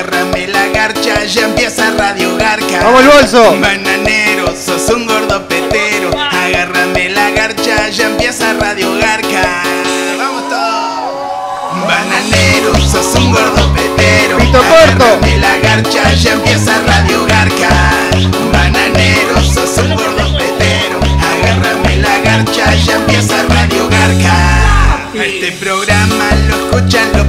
Agárrame la garcha, ya empieza Radio Garca. ¡Vamos el bolso! Bananero, sos un gordo petero. Agárrame la garcha, ya empieza Radio Garca. Vamos todos. Bananero, sos un gordo petero. Pito corto. Agárrame la garcha, ya empieza Radio Garca. Bananero, sos un gordo petero. Agárrame la garcha, ya empieza Radio Garca. Este programa lo escuchan los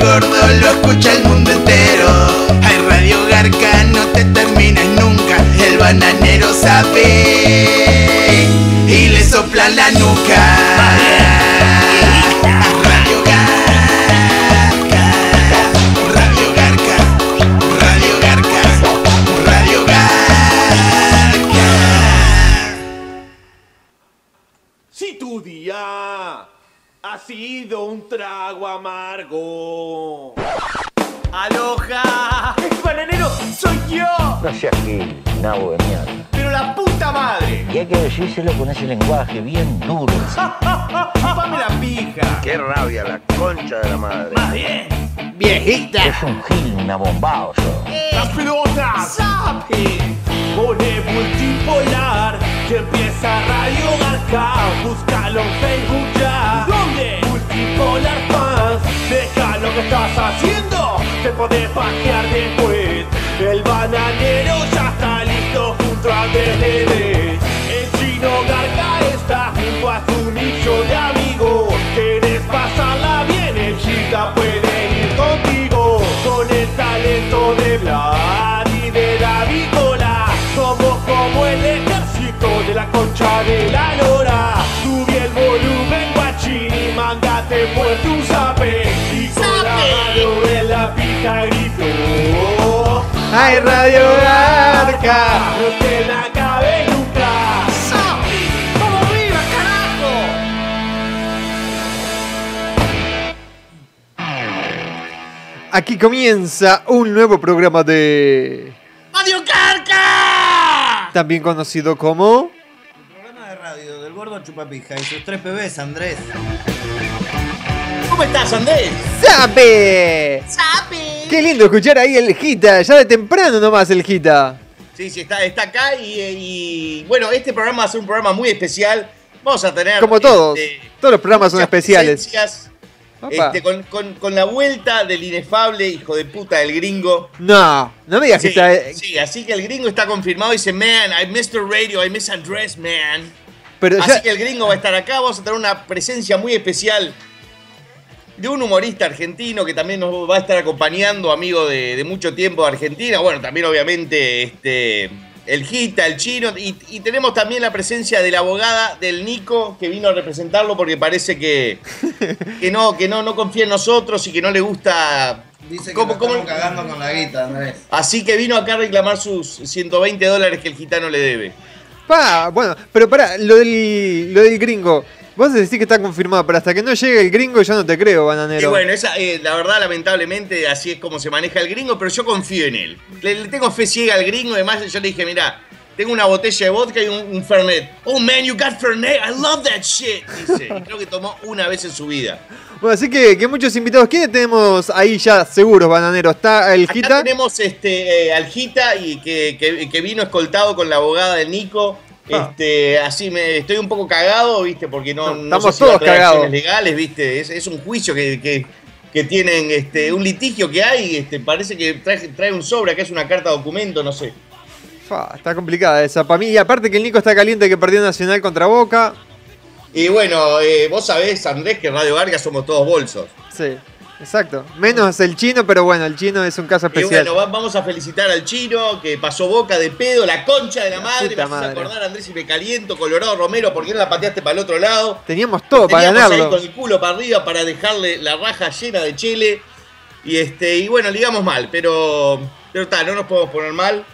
gordo, lo escucha el mundo entero. Hay Radio Garca, no te terminas nunca. El bananero sabe y le sopla la nuca. Sido un trago amargo. ¡Aloja! ¡Bananero, soy yo! No seas gil, nabo de mierda. ¡Pero la puta madre! Y hay que decírselo con ese lenguaje bien duro. ¡Chupame la pija! Qué rabia, la concha de la madre. ¡Más bien! ¡Viejita! Es un gil, una bombao, sos. ¡Las pelotas! ¡Sape! Pone multipolar que empieza Radio Garca. Búscalo en Facebook ya. ¿Dónde? Multipolar Fans. Deja lo que estás haciendo. Te podés pajear después. El bananero ya está listo junto a DDD. El chino Garca está junto a su nicho de amigos. De la lora. Subí el volumen, guachín, y mándate por tu zape. Y con la mano en la pija gritó. ¡Ay, Radio Garca! No te la cabe nunca. ¡Vamos arriba, carajo! Aquí comienza un nuevo programa de... ¡Radio Garca! También conocido como... Programa de radio del gordo chupapija y sus tres bebés, Andrés. ¿Cómo estás, Andrés? ¡Sape! ¡Qué lindo escuchar ahí el Gita! Ya de temprano nomás el Gita. Sí, sí, está, está acá y, eh, y, bueno, este programa va a ser un programa muy especial. Vamos a tener... Como todos. este, Todos los programas son especiales. este, con, con- con la vuelta del inefable hijo de puta del gringo. No, no me digas que Sí, está... sí, así que el gringo está confirmado. Dice, man, I missed the radio, I miss Andrés, man. Pero Así ya... que el gringo va a estar acá. Vamos a tener una presencia muy especial de un humorista argentino que también nos va a estar acompañando, amigo de, de mucho tiempo de Argentina. Bueno, también obviamente este, el Gita, el chino. Y, y tenemos también la presencia de la abogada del Nico que vino a representarlo porque parece que, que, no, que no, no confía en nosotros y que no le gusta... Dice que ¿Cómo- nos cómo- estamos cagando con la guita, Andrés. Así que vino acá a reclamar sus 120 dólares que el gitano le debe. Pa, bueno, pero pará, lo del, lo del gringo. Vos decís que está confirmado, pero hasta que no llegue el gringo yo no te creo, bananero. Y bueno, esa, eh, la verdad, lamentablemente, así es como se maneja el gringo, pero yo confío en él. Le, tengo fe ciega al gringo, además yo le dije, mira, tengo una botella de vodka y un, un Fernet. Oh man, you got Fernet, I love that shit. Dice, y creo que tomó una vez en su vida. Bueno, así que, que muchos invitados. ¿Quiénes tenemos ahí ya seguros, bananero? Está el Acá tenemos este, eh, al Gita y que, que- que vino escoltado con la abogada del Nico. Ah. Este, así me estoy un poco cagado, ¿viste? Porque no, No, no estamos sé si todos cagados. legales, ¿viste? Es, es un juicio que, que- que tienen, este, un litigio que hay, este, parece que trae, trae un sobre, acá es una carta documento, no sé. Fa, está complicada esa. Para mí, y aparte que el Nico está caliente que perdió Nacional contra Boca. Y bueno, eh, vos sabés, Andrés, que Radio Vargas somos todos bolsos. Sí, exacto. Menos el chino, pero bueno, el chino es un caso Y especial. bueno, va- vamos a felicitar al chino que pasó boca de pedo, la concha de la, madre. Me acordar, Andrés, y me caliento, Colorado Romero, ¿por qué no la pateaste para el otro lado? Teníamos todo para Teníamos ahí ganarlo. con el culo para arriba para dejarle la raja llena de chile. Y este, y bueno, ligamos mal, pero. Pero está, no nos podemos poner mal.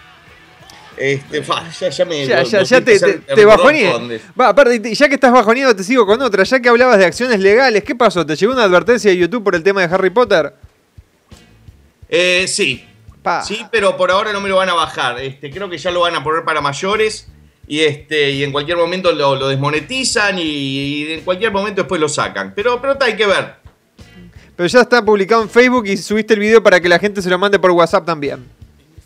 Este, fa, ya, ya me. Ya, lo- ya, lo ya estoy te, te, te bajoneé. corresponde. Va, aparte, ya que estás bajoneado, te sigo con otra. Ya que hablabas de acciones legales, ¿qué pasó? ¿Te llegó una advertencia de YouTube por el tema de Harry Potter? Eh, sí. Pa. Sí, pero por ahora no me lo van a bajar. Este, creo que ya lo van a poner para mayores. Y este, y en cualquier momento lo, lo desmonetizan y, y en cualquier momento después lo sacan. Pero, pero está, hay que ver. Pero ya está publicado en Facebook y subiste el video para que la gente se lo mande por WhatsApp también.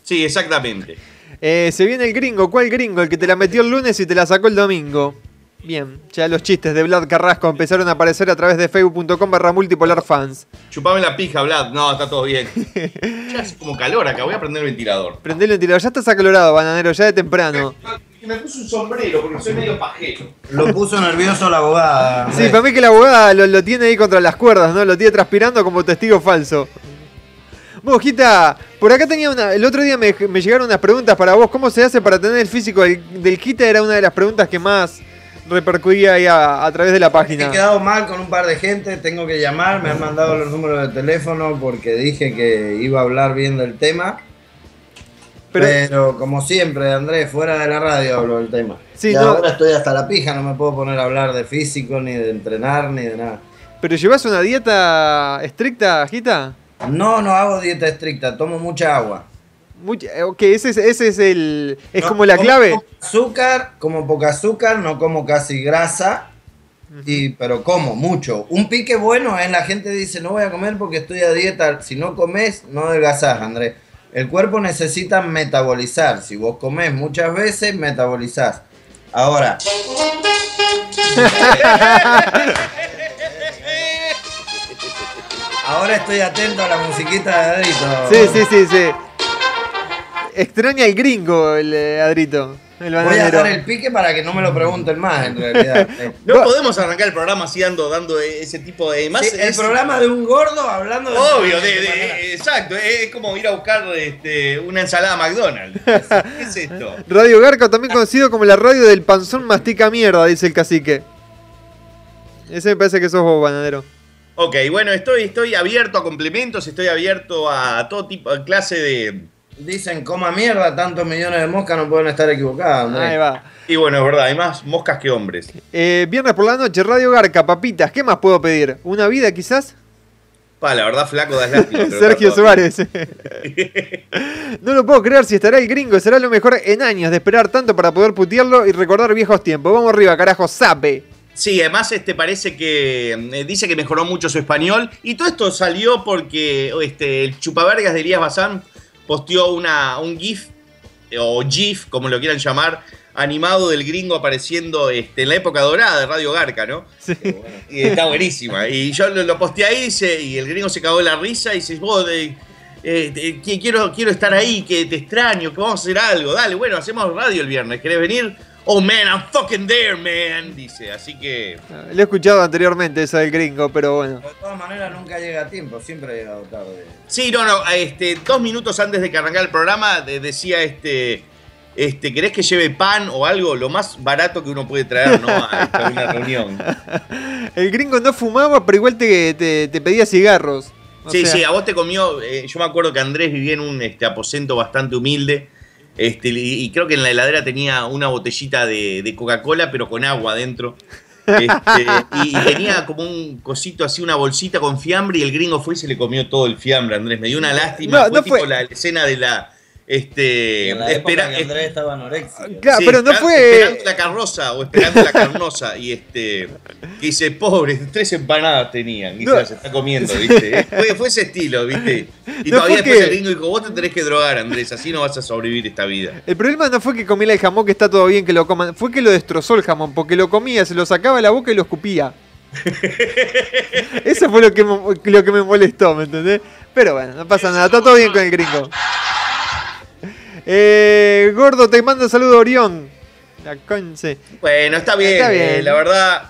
Sí, exactamente. Eh, se viene el gringo. ¿Cuál gringo? El que te la metió el lunes y te la sacó el domingo. Bien, ya los chistes de Vlad Carrasco empezaron a aparecer a través de facebook.com barra multipolar fans. Chupame la pija, Vlad. No, está todo bien. Ya hace como calor acá. Voy a prender el ventilador. Prendé el ventilador, ya estás acalorado, bananero, ya de temprano. Y me puse un sombrero porque soy medio pajero. Lo puso nervioso la abogada. Sí, para mí que la abogada lo, lo tiene ahí contra las cuerdas, ¿no? Lo tiene transpirando como testigo falso. Vos, Gita, por acá tenía una. El otro día me, me llegaron unas preguntas para vos. ¿Cómo se hace para tener el físico del, del? Era una de las preguntas que más repercutía ahí a, a través de la He página. quedado mal con un par de gente, tengo que llamar, me han mandado los números de teléfono porque dije que iba a hablar bien del tema. Pero- Pero, como siempre, Andrés, fuera de la radio hablo del tema. Sí, y no- ahora estoy hasta la pija, no me puedo poner a hablar de físico, ni de entrenar, ni de nada. ¿Pero llevas una dieta estricta, Gita? No, no hago dieta estricta, tomo mucha agua. Mucha- eh, ok, ese es, ese es el. Es No, como la como clave. azúcar, como poca azúcar, no como casi grasa. Y, pero como mucho. Un pique bueno es la gente dice no voy a comer porque estoy a dieta. Si no comes, no adelgazás, Andrés. El cuerpo necesita metabolizar. Si vos comés muchas veces, metabolizás. Ahora, ahora estoy atento a la musiquita de Adrito. Sí, sí, sí, sí. Extraña el gringo, el eh, Adrito. El Voy a dar el pique para que no me lo pregunten más, en realidad. Eh, No podemos arrancar el programa así dando, dando ese tipo de. Más Sí, el es- programa de un gordo hablando de. Obvio, de, de- exacto, es como ir a buscar este, una ensalada McDonald's. ¿Qué es esto? Radio Garca, también conocido como la radio del panzón mastica mierda, dice el cacique. Ese me parece que sos vos, bananero. Ok, bueno, estoy, estoy abierto a complementos, estoy abierto a todo tipo, a clase de. Dicen, coma mierda, tantos millones de moscas no pueden estar equivocadas, Andrés. Ahí va. Y bueno, es verdad, hay más moscas que hombres. Eh, viernes por la noche, Radio Garca, papitas, ¿qué más puedo pedir? ¿Una vida quizás? Pa, la verdad, flaco das lástima. Sergio. Suárez. no lo puedo creer si estará el gringo, será lo mejor en años de esperar tanto para poder putearlo y recordar viejos tiempos. Vamos arriba, carajo, sape. Sí, además este parece que eh, dice que mejoró mucho su español y todo esto salió porque este el chupavergas de Elías Bazán posteó una un gif eh, o gif, como lo quieran llamar, animado del gringo apareciendo este, en la época dorada de Radio Garca, ¿no? Sí. Y está buenísima. Y yo lo, lo posteé ahí y el gringo se cagó de la risa y dice, vos, de- eh, quiero, quiero estar ahí, que te extraño, que vamos a hacer algo. Dale, bueno, hacemos radio el viernes. ¿Querés venir? Oh, man, I'm fucking there, man. Dice, así que... Lo he escuchado anteriormente, eso del gringo, pero bueno. De todas maneras, nunca llega a tiempo, siempre ha llegado tarde. Sí, no, no, este, dos minutos antes de que arrancara el programa de- decía este... Este, ¿querés que lleve pan o algo? Lo más barato que uno puede traer, ¿no? A esta- una reunión. El gringo no fumaba, pero igual te, te- te pedía cigarros. O Sí, sea, sí, a vos te comió. eh, yo me acuerdo que Andrés vivía en un este, aposento bastante humilde. Este, y, creo que en la heladera tenía una botellita de, de Coca-Cola, pero con agua adentro. Este, y, y tenía como un cosito así, una bolsita con fiambre, y el gringo fue y se le comió todo el fiambre, Andrés. Me dio una lástima. No, fue no tipo fue- la escena de la. Este. En la espera- época que Andrés estaba anoréxico. Claro, Sí, pero no esperando- fue. Esperando la carroza o esperando la carnosa. Y este. Que dice, pobre, tres empanadas tenían. Y No. se las está comiendo, ¿viste? Fue, fue ese estilo, ¿viste? Y No todavía después que- el gringo dijo, vos te tenés que drogar, Andrés, así no vas a sobrevivir esta vida. El problema no fue que comiera el jamón, que está todo bien que lo coman, fue que lo destrozó el jamón, porque lo comía, se lo sacaba de la boca y lo escupía. Eso fue lo que, lo que me molestó, ¿me entendés? Pero bueno, no pasa nada, está todo bien con el gringo. Eh, gordo, te mando un saludo Orión. La conce. Bueno, está bien, Está bien. eh, la verdad.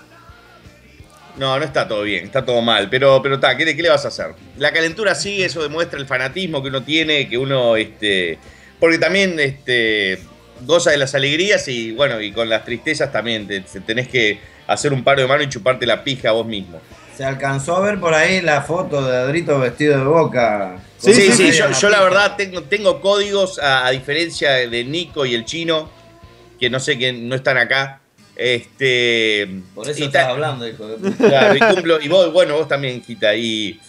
No, no está todo bien, está todo mal, pero pero está, ¿qué, le- ¿qué le vas a hacer? La calentura sigue, eso demuestra el fanatismo que uno tiene, que uno, este, porque también, este, goza de las alegrías y bueno, y con las tristezas también te, te tenés que hacer un paro de mano y chuparte la pija a vos mismo. Se alcanzó a ver por ahí la foto de Adrito vestido de boca. Sí, Sí, sí, sí, yo, la verdad tengo, tengo códigos, a, a diferencia de Nico y el chino, que no sé que no están acá. Este, Por eso estás hablando, hijo de puta. Claro, y cumplo, y vos, bueno, vos también, Gita, y,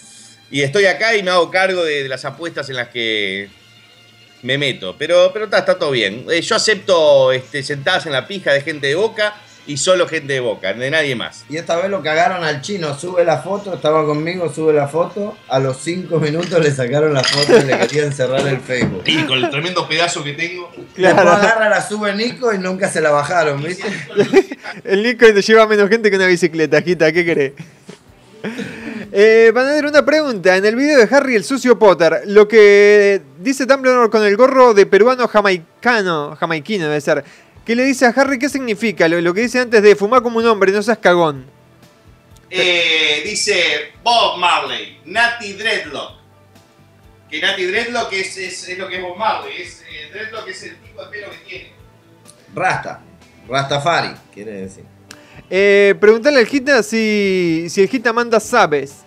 y estoy acá y me hago cargo de, de las apuestas en las que me meto. Pero, pero está, está todo bien. Eh, yo acepto este, sentadas en la pija de gente de boca y solo gente de boca, de nadie más. Y esta vez lo cagaron al chino, sube la foto, estaba conmigo, sube la foto. A los cinco minutos le sacaron la foto y le querían cerrar el Facebook. Y con el tremendo pedazo que tengo. Después Claro. agarra, la sube Nico y nunca se la bajaron, ¿viste? El Nico te lleva menos gente que una bicicleta, Gita, ¿qué querés? Eh, van a dar una pregunta. En el video de Harry el sucio Potter, lo que dice Dumbledore con el gorro de peruano jamaicano, jamaiquino debe ser, ¿qué le dice a Harry qué significa? Lo, lo que dice antes de fumar como un hombre, no seas cagón. Eh, dice Bob Marley, Natty Dreadlock. Que Natty Dreadlock es, es, es lo que es Bob Marley. Es, eh, Dreadlock es el tipo de pelo que tiene. Rasta. Rastafari, quiere decir. Eh, preguntale al Gita si, si el Gita manda sabes.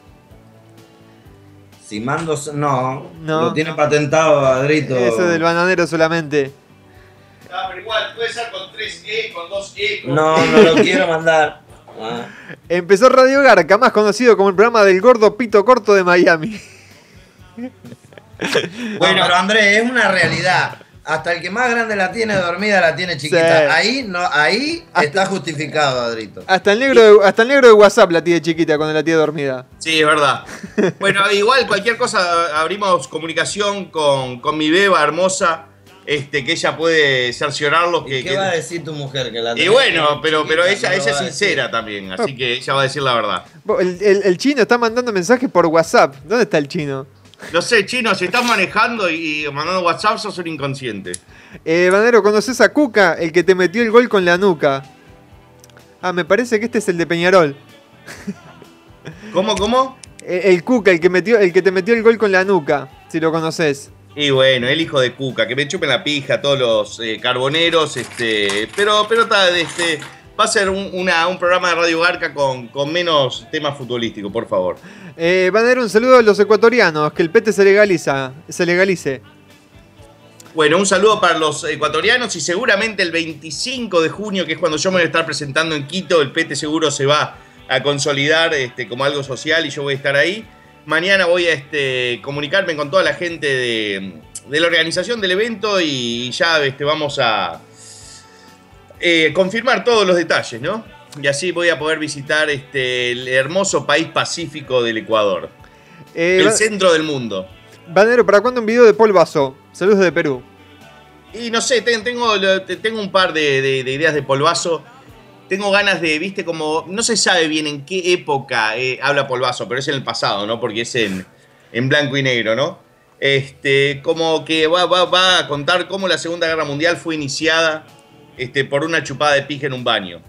Si mando. No, No. Lo tiene patentado Adrito. Eso del bananero solamente. Ah, pero igual, puede ser con 3E, con 2E. Con No, no lo quiero mandar. Ah. Empezó Radio Garca, más conocido como el programa del gordo pito corto de Miami. Bueno, pero Andrés, es una realidad. Hasta el que más grande la tiene dormida la tiene chiquita. Sí. Ahí no, ahí está justificado, Adrito. Hasta el negro de, hasta el negro de WhatsApp la tiene chiquita cuando la tiene dormida. Sí, es verdad. Bueno, igual cualquier cosa, abrimos comunicación con, con mi beba hermosa, este, que ella puede cerciorarlos. ¿Y Que, qué que- va a decir tu mujer? Que la y bueno, pero, pero ella, es sincera también, así que ella va a decir la verdad. El, el- el chino está mandando mensajes por WhatsApp. ¿Dónde está el chino? No sé, chino, si estás manejando y y mandando WhatsApp, sos un inconsciente. Eh, Banero, ¿conoces a Cuca? El que te metió el gol con la nuca. Ah, me parece que este es el de Peñarol. ¿Cómo, cómo? Eh, El Cuca, el que, metió, el que te metió el gol con la nuca, si lo conoces. Y bueno, el hijo de Cuca, que me chupen la pija todos los eh, carboneros, este, pero, pero este, va a ser un, una- un programa de Radio Garca con, con menos temas futbolísticos, por favor. Eh, Banero, un saludo a los ecuatorianos, que el pete se legaliza, se legalice. Bueno, un saludo para los ecuatorianos y seguramente el 25 de junio, que es cuando yo me voy a estar presentando en Quito, el Pete seguro se va a consolidar este, como algo social y yo voy a estar ahí. Mañana voy a este, comunicarme con toda la gente de, de la organización del evento y ya este, vamos a eh, confirmar todos los detalles, ¿no? Y así voy a poder visitar este, el hermoso país pacífico del Ecuador, Eh, el centro del mundo. Banero, ¿para cuándo un video de Paul Vaso? Saludos de Perú. Y no sé, ten- tengo, un par de, de- de ideas de polvazo. Tengo ganas de, viste, como. No se sabe bien en qué época eh, habla polvazo, pero es en el pasado, ¿no? Porque es en, en blanco y negro, ¿no? Este, como que va, va, va a contar cómo la Segunda Guerra Mundial fue iniciada este, por una chupada de pija en un baño.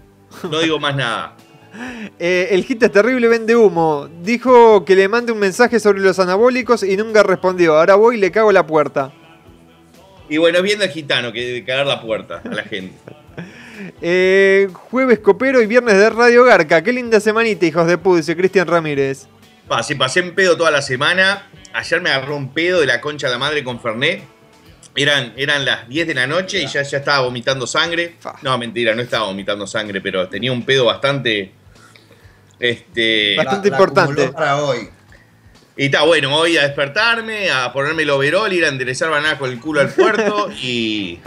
No digo más nada. Eh, el Gita es terrible, vende humo. Dijo que le mande un mensaje sobre los anabólicos y nunca respondió. Ahora voy y le cago la puerta. Y bueno, es viendo el gitano que de cagar la puerta a la gente. Eh, jueves copero y viernes de Radio Garca. Qué linda semanita, hijos de puta, dice Cristian Ramírez. Pa, sí, pasé en pedo toda la semana. Ayer me agarró un pedo de la concha de la madre con Fernet. Eran, eran las 10 de la noche y ya, ya estaba vomitando sangre. Fa. No, mentira, no estaba vomitando sangre, pero tenía un pedo bastante. Este. Bastante La- la importante. para hoy. Y está bueno, hoy a despertarme, a ponerme el overol, ir a enderezar banana con el culo al puerto y.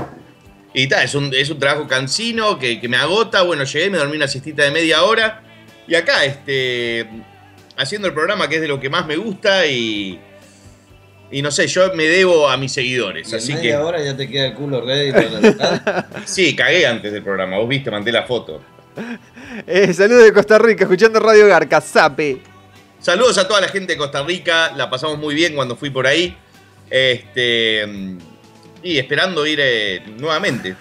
Y está, es un, es un trabajo cansino que, que me agota. Bueno, llegué, me dormí una siestita de media hora. Y acá, este. Haciendo el programa que es de lo que más me gusta y. Y no sé, yo me debo a mis seguidores. Y Así media que. hora ya te queda el culo ready para la Sí, cagué antes del programa. Vos viste, mandé la foto. Eh, saludos de Costa Rica, escuchando Radio Garca. Sape. Saludos a toda la gente de Costa Rica. La pasamos muy bien cuando fui por ahí. Este. Y esperando ir eh, nuevamente.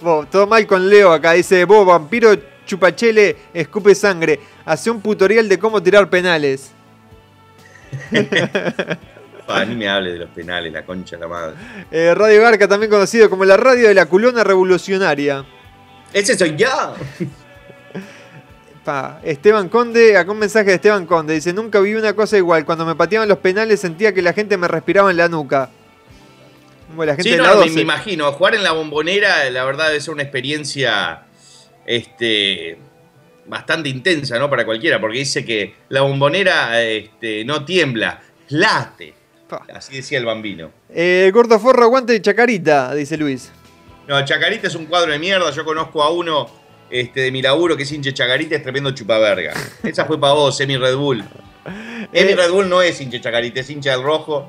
Bo, todo mal con Leo acá. Dice, vos, vampiro chupachele, escupe sangre. Hace un tutorial de cómo tirar penales. Pa, ni me hable de los penales, la concha de la madre. Eh, radio Garca, también conocido como la radio de la culona revolucionaria. Ese soy yo. Pa, Esteban Conde, acá un mensaje de Esteban Conde. Dice, nunca vi una cosa igual. Cuando me pateaban los penales sentía que la gente me respiraba en la nuca. Bueno, la gente Sí, de no, la me, 12. me imagino. Jugar en la bombonera, la verdad, debe ser una experiencia este, bastante intensa, ¿no? Para cualquiera, porque dice que la bombonera este, no tiembla, late. Así decía el bambino. Eh, Gordo Forro, aguante de Chacarita, dice Luis. No, Chacarita es un cuadro de mierda. Yo conozco a uno este, de mi laburo que es hinche Chacarita, es tremendo chupaverga. Esa fue para vos, Emi Red Bull. Emi Eh. Red Bull no es hinche Chacarita, es hincha del rojo.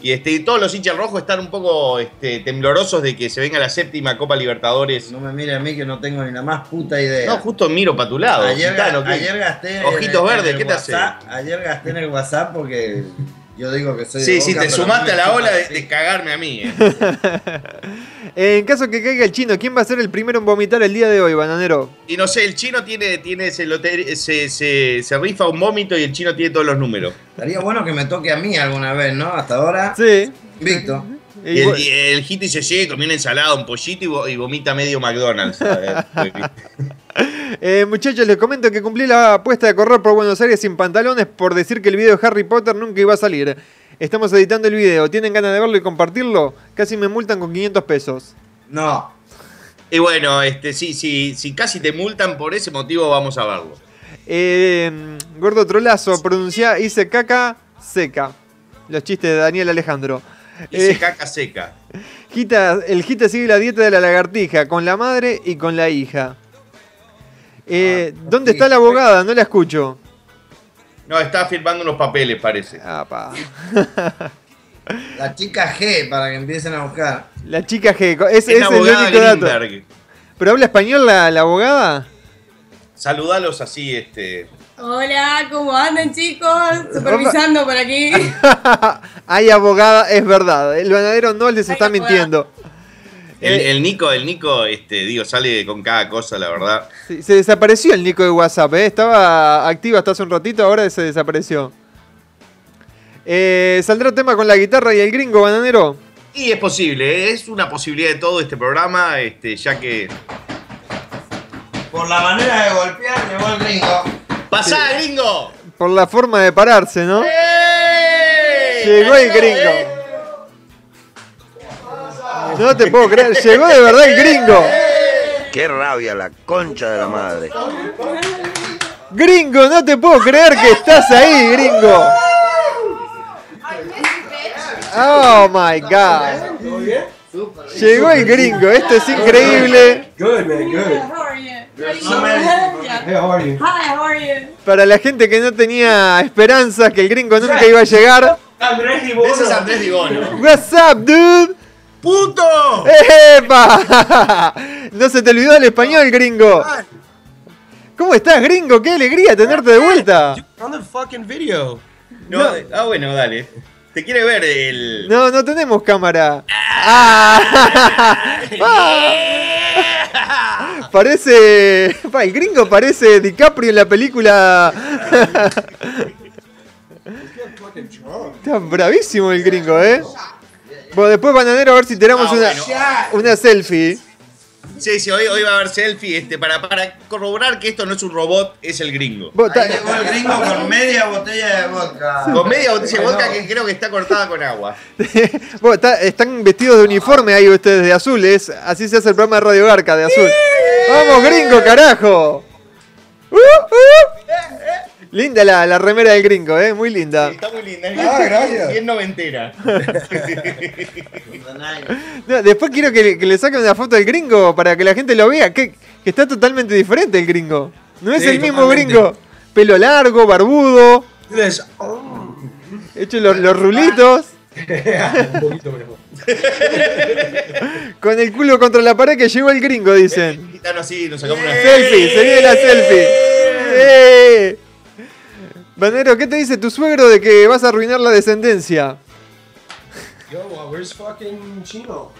Y este, todos los hinchas del rojo están un poco este, temblorosos de que se venga la séptima Copa Libertadores. No me mire a mí que no tengo ni la más puta idea. No, justo miro para tu lado. ayer, gitano, ayer gasté. en Ojitos el- en verdes, el ¿qué te hace? Ayer gasté en el WhatsApp porque yo digo que soy. de Sí, sí, Boca, te sumaste a la ola de, cagarme a mí. eh. En caso que caiga el chino, ¿quién va a ser el primero en vomitar el día de hoy, bananero? Y no sé, el chino tiene, tiene se, lote- se, se, se rifa un vómito y el chino tiene todos los números. Estaría bueno que me toque a mí alguna vez, ¿no? Hasta ahora. Sí. Víctor. Y el, y el y se llega, comió una ensalada, un pollito y vomita medio McDonald's. Eh, muchachos, les comento que cumplí la apuesta de correr por Buenos Aires sin pantalones por decir que el video de Harry Potter nunca iba a salir. Estamos editando el video. ¿Tienen ganas de verlo y compartirlo? Casi me multan con 500 pesos. No. y bueno, este, sí, sí, si casi te multan por ese motivo, vamos a verlo. Eh, gordo trolazo, pronuncia hice caca seca. Los chistes de Daniel Alejandro. Ese Eh, caca seca. Gita- el Gita sigue la dieta de la lagartija con la madre y con la hija. Eh, ¿Dónde está la abogada? No la escucho. No, está firmando unos papeles, parece. Apa. La chica G para que empiecen a buscar. La chica G. Es, Es es el único dato. ¿Pero habla español la, la abogada? Saludalos así, este. Hola, ¿cómo andan chicos? Supervisando por aquí. Hay abogada, es verdad. El banadero no les Hay está abogada. mintiendo. El, el Nico, el Nico, este, digo, sale con cada cosa, la verdad. Sí, se desapareció el Nico de WhatsApp, ¿eh? Estaba activo hasta hace un ratito, ahora se desapareció. Eh, ¿Saldrá tema con la guitarra y el gringo, bananero? Y es posible, ¿eh? es una posibilidad de todo este programa, este, ya que. Por la manera de golpear, llegó el gringo. ¡Pasá, gringo! Por la forma de pararse, ¿no? ¡Eh! Llegó el gringo. No te puedo creer, llegó de verdad el gringo. Qué rabia, la concha de la madre. Gringo, no te puedo creer que estás ahí, gringo. Oh my god. Llegó el gringo, esto es increíble. Good, man, good. How are you? No me- Hey, how are you? Hi, how are you? Para la gente que no tenía esperanzas que el gringo nunca iba a llegar. Andrés Dibono. What's up, dude? ¡Puto! ¡Epa! No se te olvidó el español, gringo. ¿Cómo estás, gringo? ¡Qué alegría tenerte de vuelta! On the fucking video. No, ah, bueno, dale. Te quiere ver el. No, no tenemos cámara. Ah. Ah. Parece. Pa, el gringo parece DiCaprio en la película. Está bravísimo el gringo, ¿eh? Bueno, después, bananero, a ver si tenemos Ah, una, bueno. una selfie. Sí, sí, hoy, hoy va a haber selfie este, para, para corroborar que esto no es un robot, es el gringo. Ahí llegó el gringo con media botella de vodka. Con media botella de vodka que creo que está cortada con agua. ta- están vestidos de uniforme ahí ustedes de azul, es así se hace el programa de Radio Garca de azul. ¡Vamos, gringo, carajo! Uh, uh. Linda la, la remera del gringo, ¿eh? Muy linda. Está muy linda. Ah, gracias. Bien noventera. No, después quiero que, le- que le saquen una foto del gringo para que la gente lo vea. Que, que está totalmente diferente el gringo. No es Sí, el mismo totalmente. gringo. Pelo largo, barbudo. Oh. hecho los, los rulitos, Un poquito mejor. con el culo contra la pared que llegó el gringo, dicen. Así, nos sacamos una Selfie, se viene la selfie. ¡Eh! Banero, ¿qué te dice tu suegro de que vas a arruinar la descendencia? Yo, where's fucking Chino?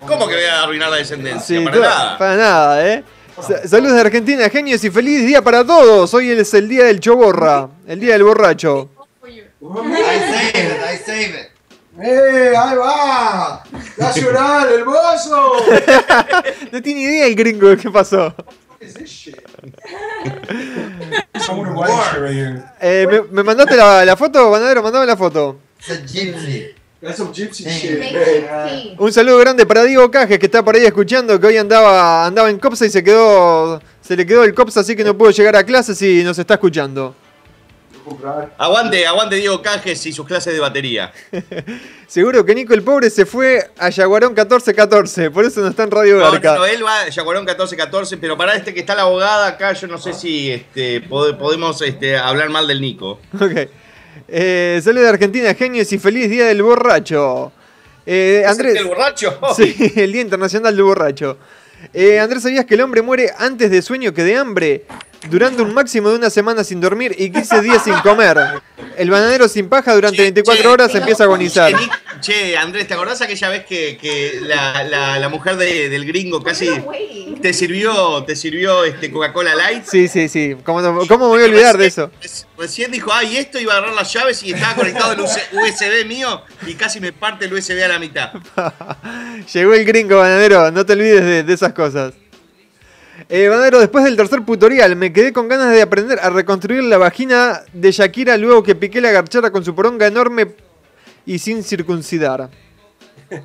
¿Cómo que voy a arruinar la descendencia? Sí, para nada. Para nada, ¿eh? Sa- Saludos de Argentina, genios y feliz día para todos. Hoy es el día del choborra, el día del borracho. I save it, I save it. ¡Eh, ahí va! ¡Nacional, el mozo! No tiene idea el gringo de qué pasó. What is this shit? Eh, ¿me, me mandaste la, la foto, Banadero? Mandame la foto. Gypsy. Sí. Un saludo grande para Diego Cajes, que está por ahí escuchando, que hoy andaba, andaba en Copsa y se quedó. Se le quedó el Copsa, así que no pudo llegar a clases y nos está escuchando. Aguante, aguante Diego Cajes y sus clases de batería. Seguro que Nico el Pobre se fue a Yaguarón 1414, por eso no está en Radio No, Garca. no, él va a Yaguarón 1414, pero para este que está la abogada acá, yo no sé si este, pod- podemos este, hablar mal del Nico. Ok. Eh, saludos de Argentina, genios y feliz día del borracho. Eh, ¿Es Andrés. el borracho? Sí, el Día Internacional del Borracho. Eh, Andrés, ¿sabías que el hombre muere antes de sueño que de hambre? Durante un máximo de una semana sin dormir y 15 días sin comer. El bananero sin paja durante 24 horas empieza a agonizar. Che, che, Andrés, ¿te acordás aquella vez que, que la, la- la mujer de- del gringo casi te sirvió, te sirvió este Coca-Cola Light? Sí, sí, sí. ¿Cómo, cómo me voy a olvidar de eso? Recién dijo, ay, esto iba a agarrar las llaves y estaba conectado el USB mío y casi me parte el USB a la mitad. Llegó el gringo, bananero. No te olvides de, de esas cosas. Eh, bananero, después del tercer tutorial me quedé con ganas de aprender a reconstruir la vagina de Shakira luego que piqué la garchara con su poronga enorme y sin circuncidar.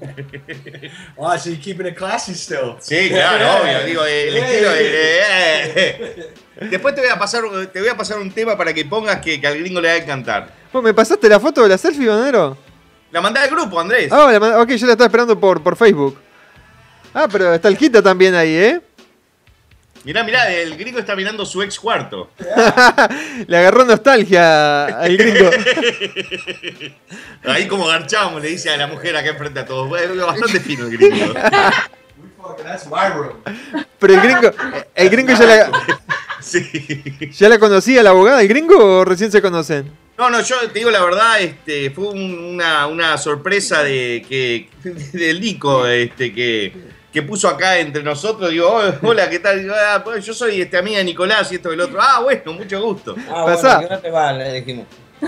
Oh, so keeping it classy still? Sí, claro, obvio. Digo, el estilo de- eh, eh. Después te voy a pasar, te voy a pasar un tema para que pongas que, que al gringo le va a encantar. Vos, ¿Me pasaste la foto de la selfie, bananero? La mandé al grupo, Andrés. Ah, la ma- ok, yo la estaba esperando por, por Facebook. Ah, pero está el Gita también ahí, ¿eh? Mirá, mirá, el gringo está mirando su ex cuarto. Le agarró nostalgia al gringo. Ahí como garchamos, le dice a la mujer acá enfrente a todos. Bueno, bastante fino el gringo. Pero el gringo, el gringo ya la, ¿ya la conocía la abogada, el gringo o recién se conocen? No, no, yo te digo la verdad, este, fue un- una, una sorpresa de que del Nico, este, que, que puso acá entre nosotros. Digo, "Oh, hola, ¿qué tal? Digo, "Ah, pues yo soy este, amiga de Nicolás y esto y el otro. Ah, bueno, mucho gusto. Ah, Pasá. bueno, ¿qué no te va? Le dijimos.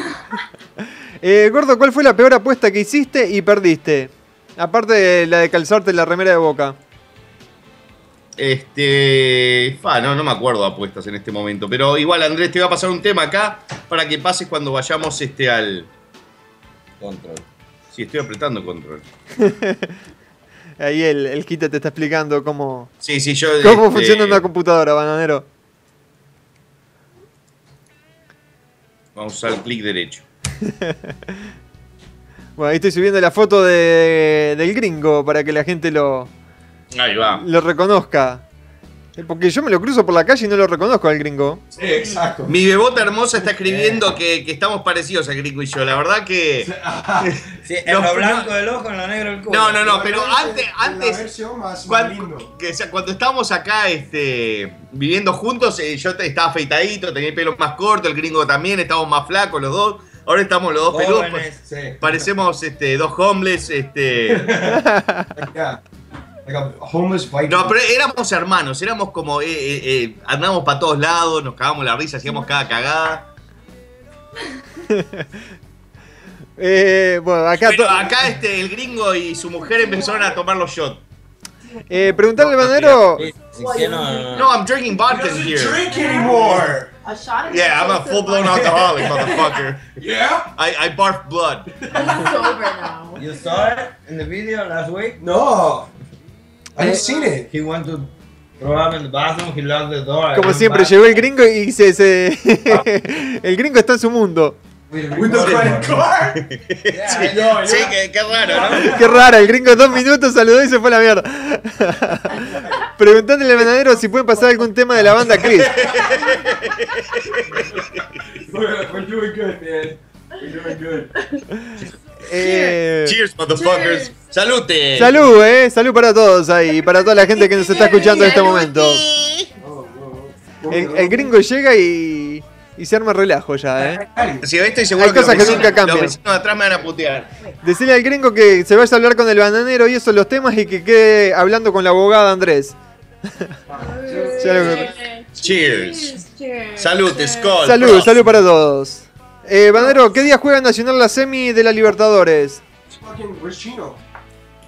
Eh, Gordo, ¿cuál fue la peor apuesta que hiciste y perdiste? Aparte de la de calzarte la remera de boca. Este. Fa, no, no me acuerdo de apuestas en este momento. Pero igual, Andrés, te voy a pasar un tema acá para que pases cuando vayamos este, al. Control. Sí, estoy apretando control. Ahí el, el te está explicando cómo, Sí, sí, yo. cómo este, funciona una computadora, bananero. Vamos a usar el clic derecho. Bueno, ahí estoy subiendo la foto de, del gringo para que la gente lo, Ahí va. lo reconozca. Porque yo me lo cruzo por la calle y no lo reconozco al gringo. Sí, exacto. Mi bebota hermosa está escribiendo que, que estamos parecidos al gringo y yo. La verdad que. Sí, en lo blanco del ojo, en lo negro del culo. No, no, no, pero antes, antes más, cuando, lindo. que, o sea, cuando estábamos acá este, viviendo juntos, eh, yo te- estaba afeitadito, tenía el pelo más corto, el gringo también, estábamos más flacos los dos. Ahora estamos los dos peludos. Sí. Parecemos este, dos homeless. Este... Like a homeless Viking. No, pero éramos hermanos, éramos como. Eh, eh, eh, andábamos para todos lados, nos cagábamos la risa, hacíamos cada cagada. Eh, bueno, acá, Pero to- acá este, el gringo y su mujer empezaron a tomar los shots. eh, preguntarle al bananero. No, I'm drinking vodka here. drink anymore. Yeah, I'm a full blown alcoholic, motherfucker. Yeah? I, I barf blood. I'm sober now. You saw it in the video last week? No. I Eh, seen it. He went to throw up in the bathroom, he locked the door. Como siempre, back. llegó el gringo y se, se- el gringo está en su mundo. With the credit card? Yeah, Sí, I know, sí, yeah. qué, qué raro, ¿no? Qué raro, el gringo dos minutos saludó y se fue a la mierda. Preguntándole al bananero si pueden pasar algún tema de la banda Chris. We're, we're doing good, man. We're doing good. Eh, Cheers, motherfuckers. Salute. salud, eh. Salud para todos ahí y para toda la gente que nos está escuchando en este momento. El, el gringo llega y, y se arma relajo ya, eh. Si estoy seguro Hay que, los cosas que nunca cambian. los vecinos de atrás me van a putear. Decirle al gringo que se vaya a hablar con el bananero y eso los temas y que quede hablando con la abogada Andrés. Cheers. Cheers. Salud, Skull. Salud, salud para todos. Eh, Banero, ¿qué día juega Nacional la semi de la Libertadores?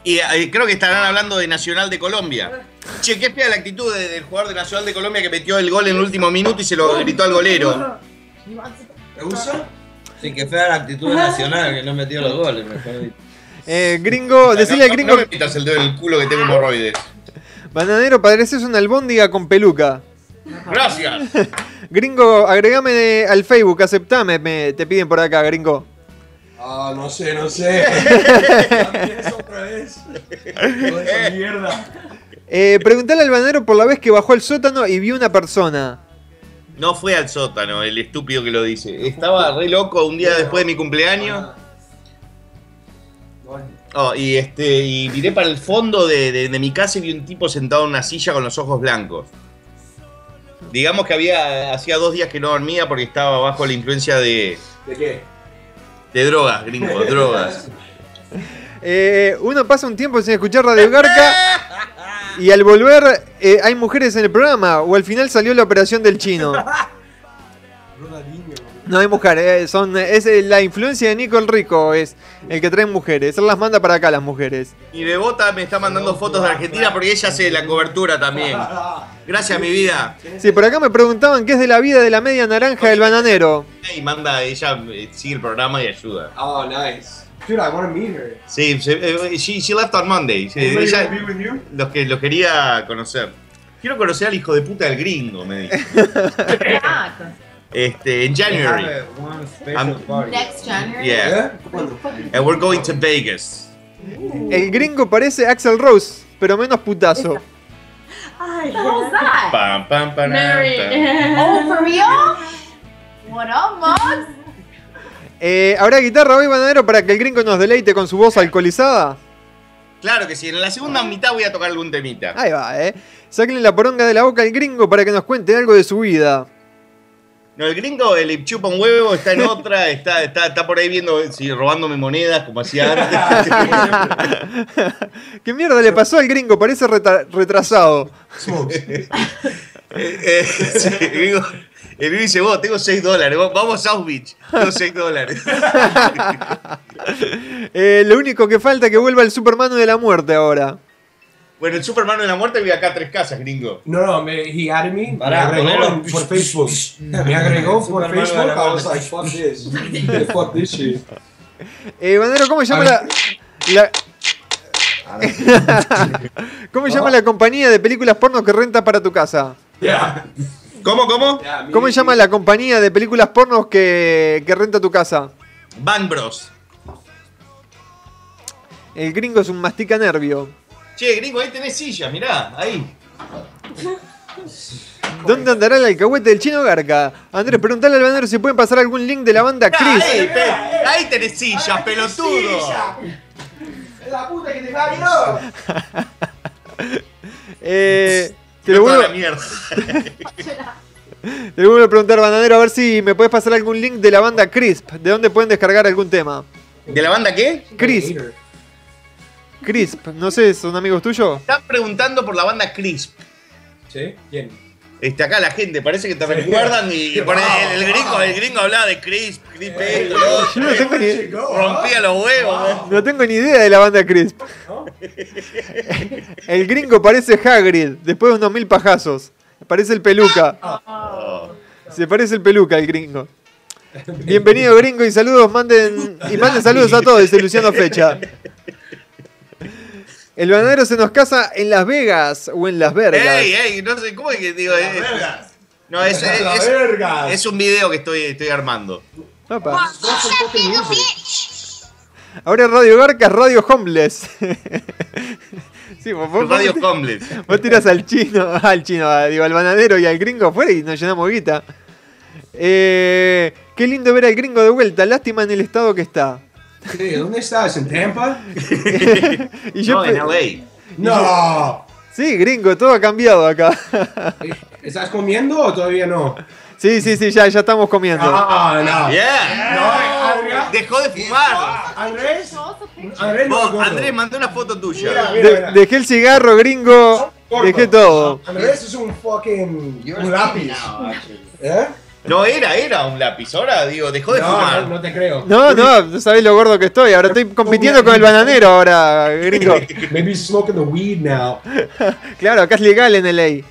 Y eh, creo que estarán hablando de Nacional de Colombia. Che, qué fea la actitud de- del jugador de Nacional de Colombia que metió el gol en el último minuto y se lo gritó al golero. ¿Te gusta? Sí, que fea la actitud nacional, que no metió los goles, mejor dicho. Eh, gringo, decirle al No- gringo. No me metas el dedo en el culo que tengo hemorroides. Bananero, pareces una albóndiga con peluca. Gracias. Gringo, agregame de- al Facebook, aceptame, me, te piden por acá, gringo. Ah, no sé, no sé. Otra vez. Toda esa mierda. Eh, preguntale al bananero por la vez que bajó al sótano y vio una persona. No fue al sótano, el estúpido que lo dice. Estaba re loco un día después de mi cumpleaños. Oh, y este y miré para el fondo de, de- de mi casa y vi un tipo sentado en una silla con los ojos blancos. Digamos que había hacía dos días que no dormía porque estaba bajo la influencia de, ¿De qué? de drogas, gringo, drogas. Eh, uno pasa un tiempo sin escuchar Radio Garca y al volver eh, hay mujeres en el programa o al final salió la operación del chino. No hay mujeres, son, es eh, la influencia de Nico el Rico, es el que trae mujeres. Él las manda para acá las mujeres. Y Bebota me está mandando fotos de Argentina porque ella hace la cobertura también. Gracias, mi vida. Sí, por acá me preguntaban qué es de la vida de la media naranja del bananero. Y manda, ella eh, sigue el programa y ayuda. Oh, nice. Dude, I want to meet her. Sí, se- eh, she, she left on Monday. Ella- los que los quería conocer. Quiero conocer al hijo de puta del gringo, me dijo. Este, en January. Next January. Yeah. And we're going to Vegas. El gringo parece Axel Rose, pero menos putazo. What the hell's that? Pam, pam, pam, Mary. oh, for real? What up, Mods? Eh, ¿Habrá guitarra hoy, bananero, para que el gringo nos deleite con su voz alcoholizada? Claro que sí, en la segunda mitad voy a tocar algún temita. Ahí va, eh. Sáquenle la poronga de la boca al gringo para que nos cuente algo de su vida. No, el gringo, el chupa un huevo, está en otra, está, está, está por ahí viendo, sí, robándome monedas como hacía antes. ¿Qué mierda le pasó al gringo? Parece retrasado. Eh, eh, sí, el, gringo, el gringo dice, vos, tengo 6 dólares, vamos a South Beach, tengo 6 dólares. Eh, lo único que falta es que vuelva el Superman de la muerte ahora. Bueno, el Superman de la muerte vive acá a tres casas, gringo. No, no, me, he added me. Me Pará, agregó ponelo. en- por Facebook. Me agregó por Superman Facebook. la I was like, fuck this. fuck this shit. Eh, Bandero, ¿cómo se llama la, la- ¿Cómo se llama la compañía de películas porno que renta para tu casa? Yeah. ¿Cómo, cómo? Yeah, me- ¿Cómo se llama la compañía de películas pornos que, que renta tu casa? Bang Bros. El gringo es un mastica nervio. Che, gringo, ahí tenés silla, mirá, ahí. ¿Dónde andará el alcahuete del chino Garca? Andrés, preguntale al bandero si pueden pasar algún link de la banda Chris. ahí, pe- ahí tenés silla, pelotudo. La puta que te parió. Eh, te, lo Toda vuelvo, la mierda. te lo vuelvo a preguntar, bananero, a ver si me puedes pasar algún link de la banda Crisp. ¿De dónde pueden descargar algún tema? ¿De la banda qué? Crisp. Crisp, no sé, ¿son amigos tuyos? Están preguntando por la banda Crisp. ¿Sí? ¿Quién? Este, acá la gente, parece que te recuerdan y, el, el gringo, el gringo hablaba de Crisp, Crisp esto, lo otro. Yo no tengo ni, rompía los huevos. ¿eh? no tengo ni idea de la banda Crisp. El gringo parece Hagrid, después de unos mil pajazos. Parece el peluca. Oh. Se parece el peluca el gringo. Bienvenido gringo y saludos, manden y manden saludos a todos, dice Luciano Fecha. El bananero se nos casa en Las Vegas o en Las Vergas. Ey, ey, no sé, ¿cómo es que digo? eh, no, es, es, un video que estoy, estoy armando. Opa. Ahora es Radio Garca es Radio Homeless. sí, vos, vos- Radio vos- Homeless. vos tirás al chino, al chino, digo, al bananero y al gringo afuera y nos llenamos guita. Eh, qué lindo ver al gringo de vuelta, lástima en el estado que está. ¿Dónde estás? ¿En Tampa? y yo No, en LA. No. Sí, gringo, todo ha cambiado acá. ¿Estás comiendo o todavía no? sí, sí, sí, ya, ya estamos comiendo. Ah, no. Yeah. Dejó de fumar. Andrés. Andrés no. Andrés, una foto tuya. Mira, mira, De- mira. dejé el cigarro, gringo. Corto. Dejé todo. Andrés es un fucking un lápiz. ¿Eh? No, era, era un lápiz. Ahora, digo, dejó de No, fumar. no, no te creo. No, no, no sabés lo gordo que estoy. Ahora estoy compitiendo con el bananero ahora, gringo. Maybe he's smoking the weed now. Claro, acá es legal en LA.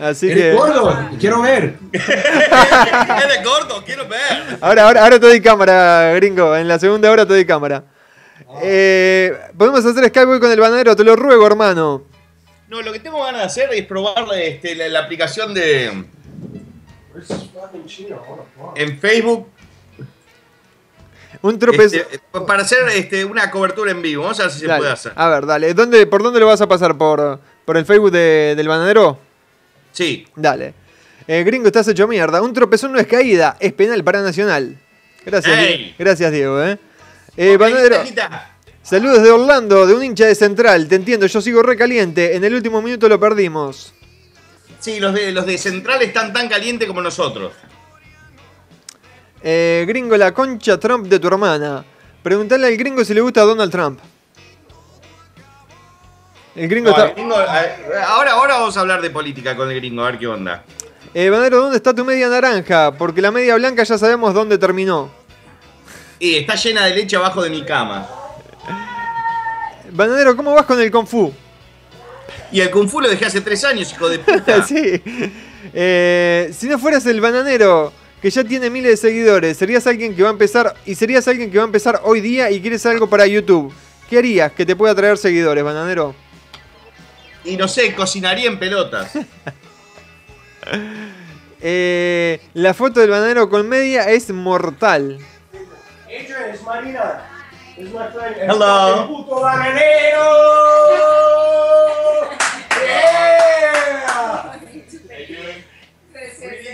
Así que. ¿Eres gordo? Quiero ver. Eres gordo, quiero ver. Ahora, ahora, ahora te doy cámara, gringo. En la segunda hora te doy cámara. Eh, Podemos hacer Skyboy con el bananero, te lo ruego, hermano. No, lo que tengo ganas de hacer es probar este, la, la aplicación de. En Facebook. Un tropez. este, para hacer este, una cobertura en vivo. Vamos a ver si se Dale. puede hacer. A ver, dale. ¿Dónde, ¿Por dónde lo vas a pasar? ¿Por, por el Facebook de- del bananero? Sí. Dale. Eh, gringo, estás hecho mierda. Un tropezón no es caída, es penal para Nacional. Gracias, Ey. Die- gracias Diego. Eh. Eh, bananero, saludos de Orlando, de un hincha de Central. Te entiendo, yo sigo recaliente. En el último minuto lo perdimos. Sí, los de, los de Central están tan calientes como nosotros. Eh, gringo, la concha Trump de tu hermana. Preguntale al gringo si le gusta Donald Trump. El gringo No, está. el gringo, a- ahora, ahora vamos a hablar de política con el gringo, a ver qué onda. Eh, Banero, ¿dónde está tu media naranja? Porque la media blanca ya sabemos dónde terminó. Y está llena de leche abajo de mi cama. Bananero, ¿cómo vas con el Kung Fu? Y el Kung Fu lo dejé hace tres años, hijo de puta. sí. Eh, si no fueras el bananero, que ya tiene miles de seguidores, serías alguien que va a empezar. Y serías alguien que va a empezar hoy día y quieres algo para YouTube. ¿Qué harías que te pueda traer seguidores, bananero? Y no sé, cocinaría en pelotas. Eh, la foto del bananero con media es mortal. Adrian, it's Marina. My friend. Hello. El puto bananero. Yeah.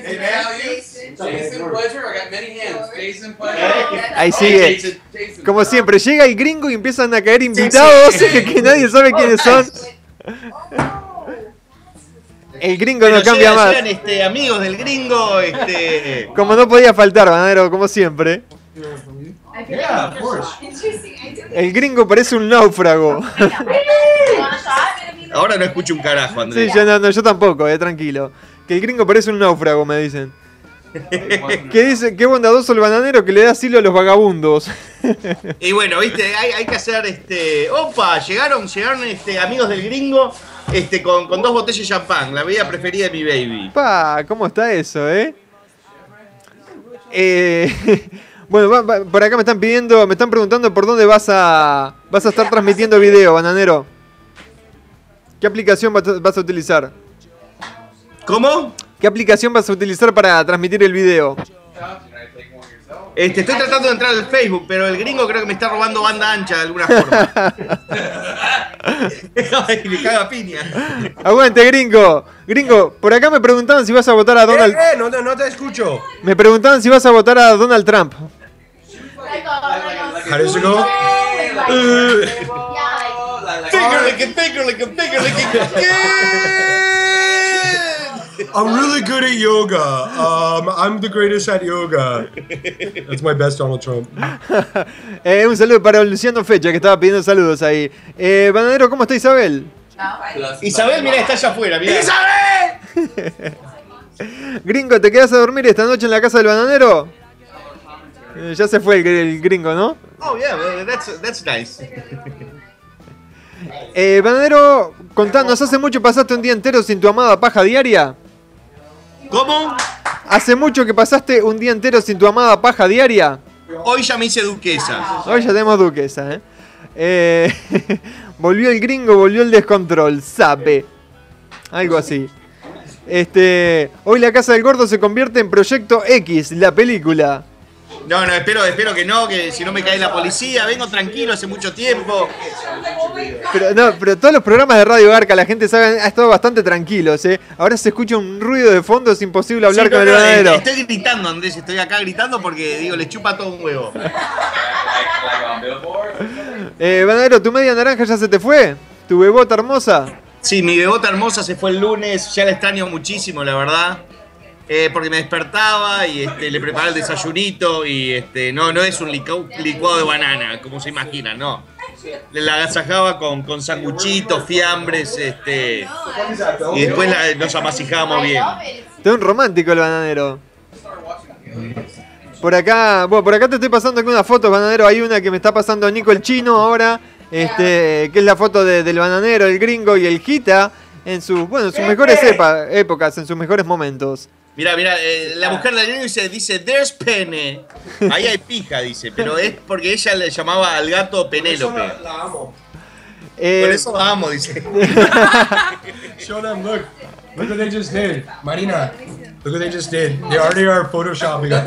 Hey, man, how are you? Jason Pleasure. I got many hands. Jason Pleasure. Ahí Hey, sigue. Jason, Jason. Como siempre, llega el gringo y empiezan a caer invitados que nadie sabe quiénes son. El gringo no cambia llegan- más. llegan, este, amigos del gringo, este. Como no podía faltar, bananero, como siempre. Yeah, of course. El gringo parece un náufrago. Ahora no escucho un carajo, Sí, Andrés. yo, no, no, yo tampoco, eh, tranquilo. Que el gringo parece un náufrago, me dicen. Que dice, qué bondadoso el bananero que le da asilo a los vagabundos. Y bueno, viste, hay, hay que hacer este. Opa, llegaron, llegaron este, amigos del gringo este, con, con dos botellas de champán, la bebida preferida de mi baby. Pa, ¿cómo está eso, eh? Eh, bueno, va- va- por acá me están pidiendo, me están preguntando por dónde vas a vas a estar transmitiendo video, bananero. ¿Qué aplicación vas a, utilizar? ¿Cómo? ¿Qué aplicación vas a utilizar para transmitir el video? Este, estoy tratando de entrar al Facebook, pero el gringo creo que me está robando banda ancha de alguna forma. Ay, me caga piña. Aguante, gringo. Gringo, por acá me preguntaban si vas a votar a Donald. Eh, eh, no, te- no te escucho. Me preguntaban si vas a votar a Donald Trump. How does it go? Tiggerlick, tiggerlick, tiggerlick, I'm really good at yoga. Um, I'm the greatest at yoga. That's my best Donald Trump. Eh, un saludo para Luciano Fecha, que estaba pidiendo saludos ahí. Eh, Banadero, ¿cómo está Isabel? Isabel, mira, está allá afuera, mira. Gringo, ¿te quedas a dormir esta noche en la casa del bananero? Eh, ya se fue el, el gringo, ¿no? Oh, yeah, that's, that's nice. Eh, bananero, contanos, ¿hace mucho pasaste un día entero sin tu amada paja diaria? ¿Cómo? ¿Hace mucho que pasaste un día entero sin tu amada paja diaria? Hoy ya me hice duquesa. Hoy ya tenemos duquesa, ¿eh? Eh, volvió el gringo, volvió el descontrol, sabe. Algo así. Este, hoy la casa del gordo se convierte en Proyecto X, la película. No, no, espero, espero que no, que si no me cae la policía. Vengo tranquilo hace mucho tiempo. Pero no, pero todos los programas de Radio Garca, la gente sabe, ha estado bastante tranquilos, ¿eh? Ahora se escucha un ruido de fondo, es imposible hablar Sí, con el eh, Estoy gritando, Andrés, estoy acá gritando porque digo, le chupa todo un huevo. Eh, bananero, ¿tu media naranja ya se te fue? ¿Tu bebota hermosa? Sí, mi bebota hermosa se fue el lunes, ya la extraño muchísimo, la verdad. Eh, porque me despertaba y este, le preparaba el desayunito y este, no, no es un licau- licuado de banana, como se imagina, no. La agasajaba con, con sanguchitos, fiambres, este, y después la- nos amasijábamos bien. Está un romántico el bananero. Por acá, bueno, por acá te estoy pasando algunas fotos, bananero. Hay una que me está pasando Nico el Chino ahora, este, que es la foto de- del bananero, el gringo y el Gita en sus, bueno, en sus mejores epa- épocas, en sus mejores momentos. Mira, mira, eh, la mujer del gringo dice, dice, there's pene. Ahí hay pija, dice, pero es porque ella le llamaba al gato Penélope. La amo. Eh, Por eso la amo, dice. Show them, look. Look what they just did. Marina, look what they just did. They already are photoshopping us.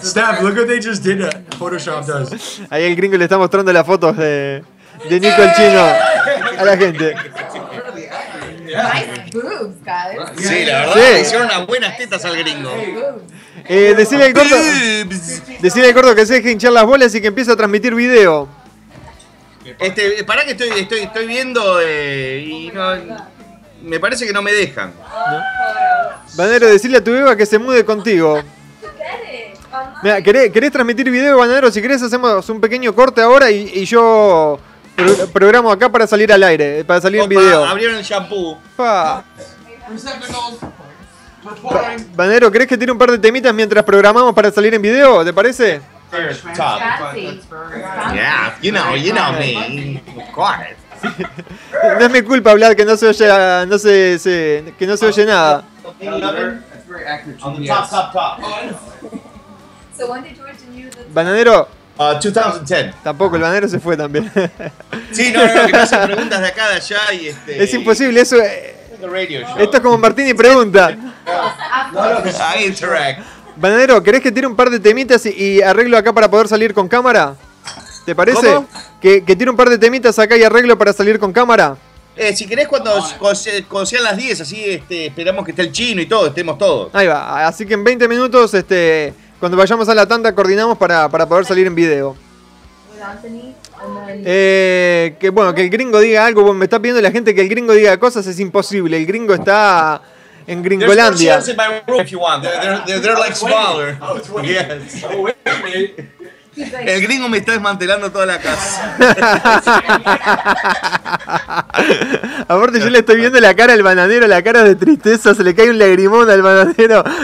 Steph, look what they just did. uh, Photoshop does. Ahí el gringo le está mostrando las fotos de, de Nico el Chino a la gente. Nice boobs, guys. Sí, la verdad, le hicieron unas buenas tetas al gringo. Eh, decirle al gordo, decirle al gordo que se deje hinchar las bolas y que empiece a transmitir video. Este, pará que estoy, estoy, estoy viendo eh, y no, me parece que no me dejan. Banero, decirle a tu Eva que se mude contigo. Mira, ¿querés, querés transmitir video, Banero? Si querés hacemos un pequeño corte ahora y, y yo pro- programo acá para salir al aire, para salir en Opa, video. abrieron el shampoo. Pa. Banero, ¿querés que tire un par de temitas mientras programamos para salir en video? ¿Te parece? Yeah, you know, you know me. Of course. No es mi culpa hablar que no se oye, no se, se- que no se oye nada. You the Bananero, Uh, 2010. tampoco, el bananero se fue también. Sí, no, no, que me hacen preguntas de acá, de allá y este. es imposible, eso. eh, The radio show. Esto es como Martini pregunta. I interact. Bananero, ¿querés que tire un par de temitas y, y arreglo acá para poder salir con cámara? ¿Te parece? ¿Cómo? Que, que tire un par de temitas acá y arreglo para salir con cámara. Eh, si querés, cuando, cuando sean las 10, así este, esperamos que esté el chino y todo, estemos todos. Ahí va. Así que en 20 minutos, este, cuando vayamos a la tanda, coordinamos para, para poder salir en video. Eh, que bueno, que el gringo diga algo. Bueno, me está pidiendo la gente que el gringo diga cosas, es imposible. El gringo está en Gringolandia. El gringo me está desmantelando toda la casa. Aparte yo le estoy viendo la cara al bananero, la cara de tristeza, se le cae un lagrimón al bananero.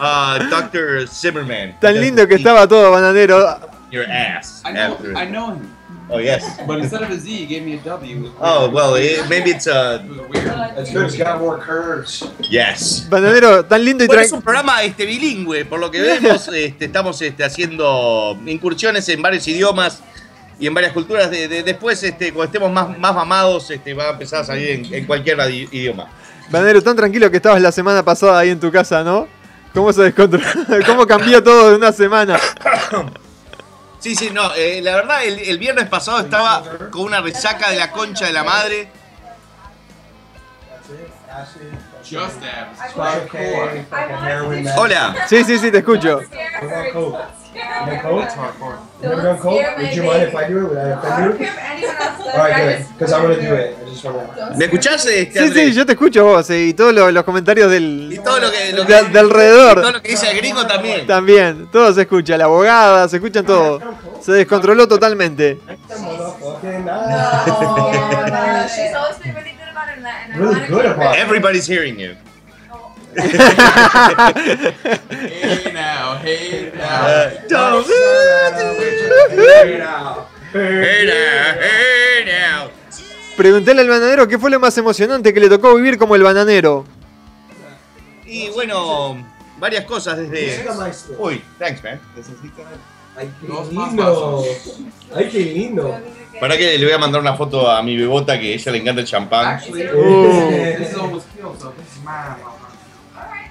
Uh, Dr. Zimmerman. Tan lindo que estaba todo, bananero. Your ass. I know. I know him. Oh, yes. But instead of a Z, he gave me a W. Oh, well, it, maybe it's uh, It was weird. That's good. It's got more curves. yes. Bananero, tan lindo y Bueno, es un programa este, bilingüe, por lo que vemos, este, estamos este, haciendo incursiones en varios idiomas y en varias culturas. De, de- después, este, cuando estemos más, más mamados, este, va a empezar a salir en, en cualquier idioma. Bananero, tan tranquilo que estabas la semana pasada ahí en tu casa, ¿no? ¿Cómo se descontroló? ¿Cómo cambió todo de una semana? Sí, sí, no, eh, la verdad, el, el viernes pasado estaba con una resaca de la concha de la madre. Hola. Sí, sí, sí, te escucho. Never done coke? Would you mind if I do it? Would I offend you? Alright, good. Because I'm do it. I just. ¿Me escuchás, este, Sí, Andrés? sí, yo te escucho vos eh, y todos los, los comentarios del, Y todo lo que, lo de, que- de y todo alrededor. lo que dice el gringo también. También, todo se escucha, la abogada, se escuchan todo. Se descontroló totalmente. Motherfucking No, ass. no, she's always been really good about it, and I- and I Really wanna good keep about her. it. Everybody's hearing you. Hey now, hey now. Uh, don't- Hey now. Hey now, hey now. Preguntéle al bananero qué fue lo más emocionante que le tocó vivir como el bananero. Y bueno, varias cosas desde. Uy, thanks, man. Ay, qué lindo. Ay, qué lindo. Para que le voy a mandar una foto a mi bebota que a ella le encanta el champán. Actually, Oh.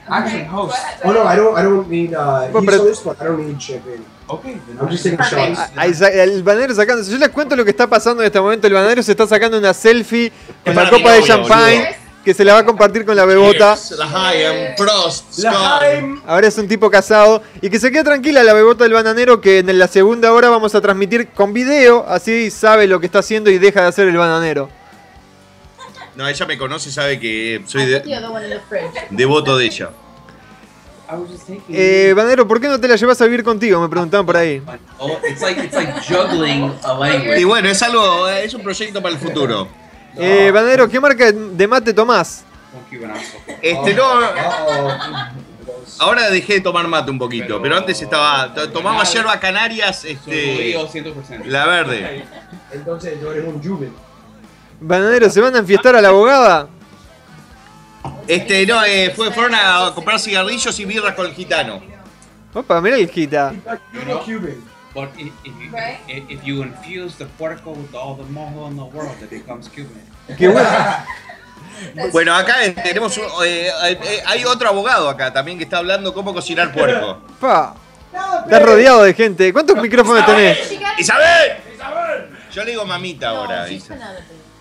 Actually, host. Oh no, I don't. I don't need. Uh, he's but- host, but I don't need champagne. Okay, then I'm just taking shots. El bananero sacando. Yo les cuento lo que está pasando en este momento. El bananero se está sacando una selfie con la copa de champagne que se la va a compartir con la bebota. Ahora es un tipo casado. Y que se quede tranquila la bebota del bananero que en la segunda hora vamos a transmitir con video. Así sabe lo que está haciendo y deja de hacer el bananero. No, ella me conoce y sabe que soy de- devoto de ella. I was just taking. Eh, bananero, ¿por qué no te la llevas a vivir contigo? Me preguntaban por ahí. Oh, it's like it's like juggling a language. Y bueno, es algo, es un proyecto para el futuro. Eh, bananero, ¿qué marca de mate tomás? from Cuban. I'm so Este no. Ahora dejé de tomar mate un poquito, pero antes estaba. to- Tomaba yerba canarias, este. Yo 100%. La verde. Entonces yo eres un Juven. Bananero, ¿se van a enfiestar a la abogada? Este, no, eh, fue, fueron a comprar cigarrillos y birras con el gitano. Opa, mirá el gita. You know? But if, if, you, if, if you infuse the puerco with all the mojo in the world, it becomes Cuban. Qué bueno. Bueno, acá eh, tenemos un- eh, eh, hay otro abogado acá también que está hablando cómo cocinar puerco. Pa. Estás rodeado de gente. ¿Cuántos micrófonos tenés? ¡Isabel! Yo le digo mamita ahora.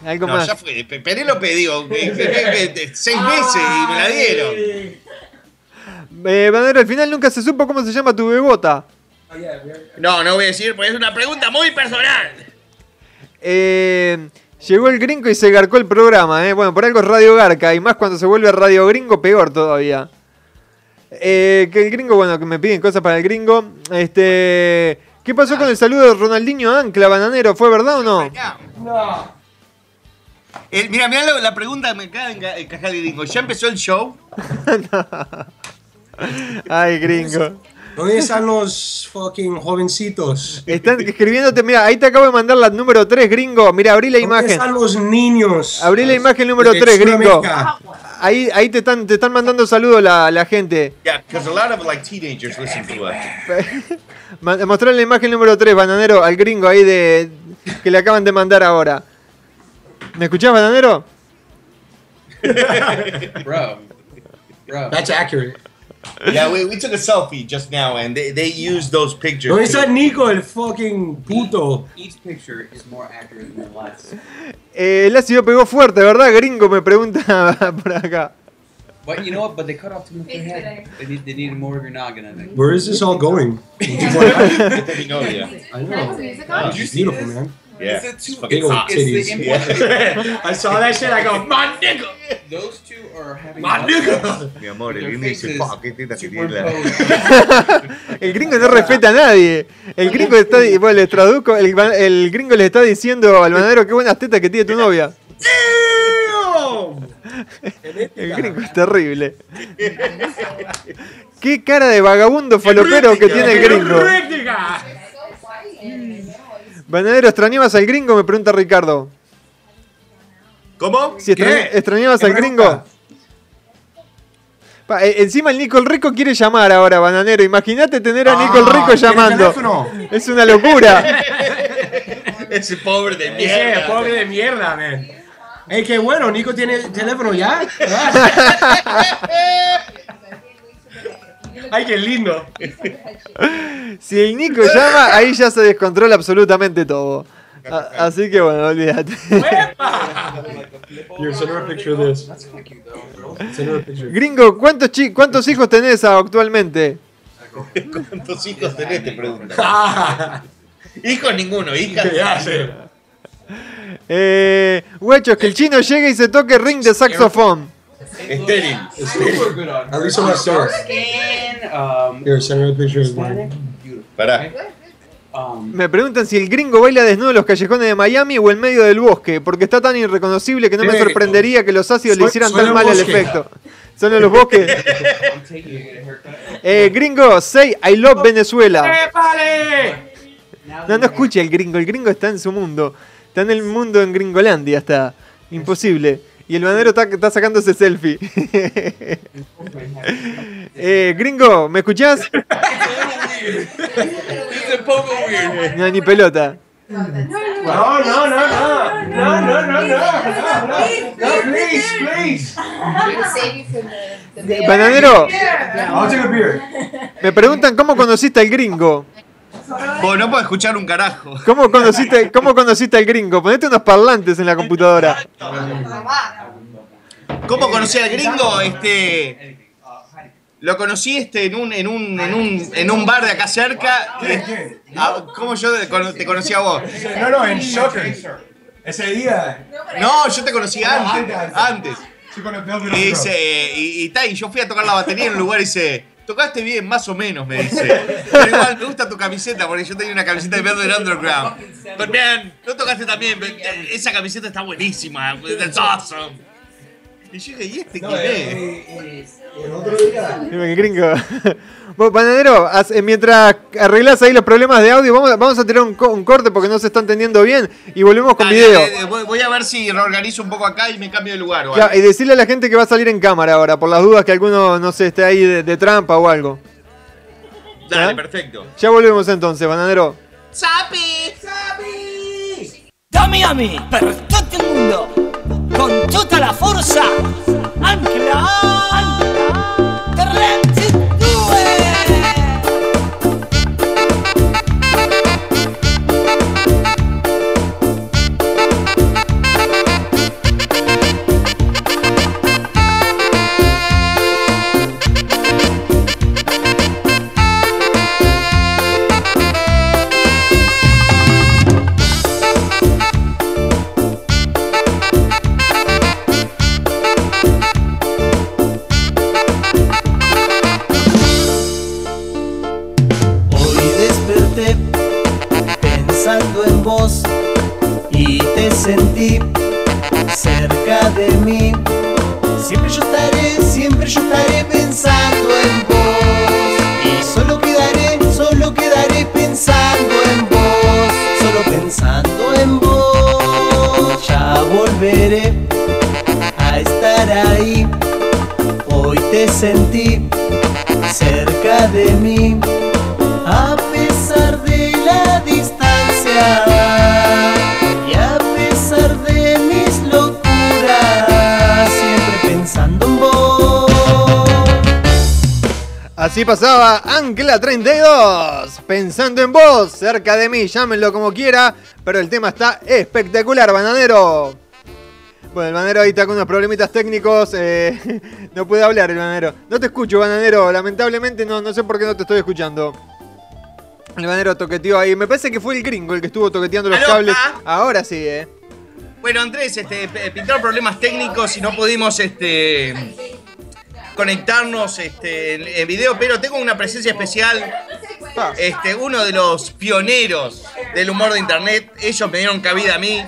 Algo No, más. ya fue. Pe- Penélope, digo, eh, eh, eh, seis meses y me la dieron. Eh, Bananero, al final nunca se supo cómo se llama tu bebota. No, no voy a decir, porque es una pregunta muy personal. Eh, llegó el gringo y se garcó el programa, ¿eh? Bueno, por algo es Radio Garca, y más cuando se vuelve Radio Gringo, peor todavía. Eh, que el gringo, bueno, que me piden cosas para el gringo. Este. ¿Qué pasó con el saludo de Ronaldinho Ancla, bananero? ¿Fue verdad o no? No. Eh, mira, mira la, la pregunta que me acaba de enca- encajar el gringo. ¿Ya empezó el show? Ay, gringo. ¿Dónde están los fucking jovencitos? Están escribiéndote, mira, ahí te acabo de mandar la número 3, gringo. Mira, abrí la ¿Dónde imagen. están los niños? Abrí la imagen número de 3, gringo. Ahí, ahí te están, te están mandando saludos la, la gente. Yeah, because a lot of like teenagers listen to us. Ma- Mostrá la imagen número 3, bananero, al gringo ahí de que le acaban de mandar ahora. ¿Me escuchás, bananero? Bro. Bro. That's accurate. Yeah, we, we took a selfie just now and they, they used those pictures. ¿Dónde too. está Nico, el fucking puto? Each picture is more accurate than the last. Eh, el ácido pegó fuerte, ¿verdad, gringo? Me pregunta por acá. But you know what? But they cut off too much of your head. They need, they need more of your noggin, I think. Where is this all going? I know. Oh, she's beautiful, man. Yeah. It's It's a fucking two- hot. it's the Titties. Yeah. I saw that shit, I go, my nigga! Those two are having. My nigga! Mi amor, el gringo dice, fuck, qué teta que tiene. El gringo no respeta a nadie. El gringo está, bueno, les traduzco, el, el gringo le está diciendo al bananero qué buenas tetas que tiene tu novia. El gringo es terrible. Qué cara de vagabundo falopero que tiene el gringo. Bananero, ¿extrañabas al gringo? Me pregunta Ricardo. ¿Cómo? Si extrañabas ¿Qué al gringo. Pa, eh, encima el Nico el Rico quiere llamar ahora, Bananero. Imagínate tener a Nico el Ah, Rico ¿tiene llamando. Es una locura. Ese pobre de Ese mierda. pobre de mierda, man. Ey, qué bueno, Nico tiene teléfono ya. Ay, qué lindo. Si el Nico llama, ahí ya se descontrola absolutamente todo. A- así que bueno, olvídate. Gringo, ¿cuántos, chi- ¿cuántos hijos tenés actualmente? ¿Cuántos hijos tenés? Te pregunto. Hijos ninguno, hijas. sé. Eh, guachos, que el chino llegue y se toque ring de saxofón. Estéril. At least on skin. Um, Here, send her a picture of Hispanic. mine. Beautiful. Pará. Um, Me preguntan si el gringo baila desnudo en los callejones de Miami o en medio del bosque, porque está tan irreconocible que no me sorprendería que los ácidos le hicieran tan mal el bosque. efecto. Son en los bosques. Eh, gringo, say I love Venezuela. No, no escucha el gringo, el gringo está en su mundo. Está en el mundo en Gringolandia, está. Imposible. Y el banero está, está sacándose selfie. eh, gringo, ¿me escuchás? Poco weird. No, ni pelota. No, no, no, no, no, no, no, no, no, no, no, please, please. Bananero, I'll take a beer. me preguntan cómo conociste al gringo. Vos no puedo escuchar un carajo. ¿Cómo conociste, ¿Cómo conociste al gringo? Ponete unos parlantes en la computadora. ¿Cómo conocí al gringo? Este. Lo conocí este en un, en un, en un, en un bar de acá cerca. Ah, ¿Cómo yo te cono- te conocí a vos? No, no, en Shocker. Ese día. No, yo te conocí antes. Antes. Y dice, y, y yo fui a tocar la batería en un lugar y dice, tocaste bien, más o menos, me dice. Pero igual me gusta tu camiseta, porque yo tenía una camiseta de Velvet Underground. But man, no tocaste también, but, eh, esa camiseta está buenísima, that's awesome. Y yo dije, ¿y este No, quién eh, es? El otro día. Dime que gringo. Vos, panadero, eh, mientras arreglás ahí los problemas de audio, vamos, a- vamos a tener un, co- un corte porque no se está entendiendo bien y volvemos con Dale, video. dale, voy, voy a ver si reorganizo un poco acá y me cambio de lugar. y decirle a la gente que va a salir en cámara ahora, por las dudas que alguno, no sé, esté ahí de, de trampa o algo. Dale, ¿Ah? perfecto. Ya volvemos entonces, bananero. Sapi! Sapi! Dammi ami per tutto il mondo con tutta la forza Así pasaba Ancla 32, pensando en vos, cerca de mí, llámenlo como quiera, pero el tema está espectacular, bananero. Bueno, el bananero ahí está con unos problemitas técnicos, eh, no puede hablar el bananero. No te escucho, bananero, lamentablemente no, no sé por qué no te estoy escuchando. El bananero toqueteó ahí, me parece que fue el gringo el que estuvo toqueteando los cables. Ah. Ahora sí, eh. Bueno, Andrés, este, pintaron problemas técnicos y no pudimos este, conectarnos este, en, en video, pero tengo una presencia especial. Este, uno de los pioneros del humor de internet. Ellos me dieron cabida a mí.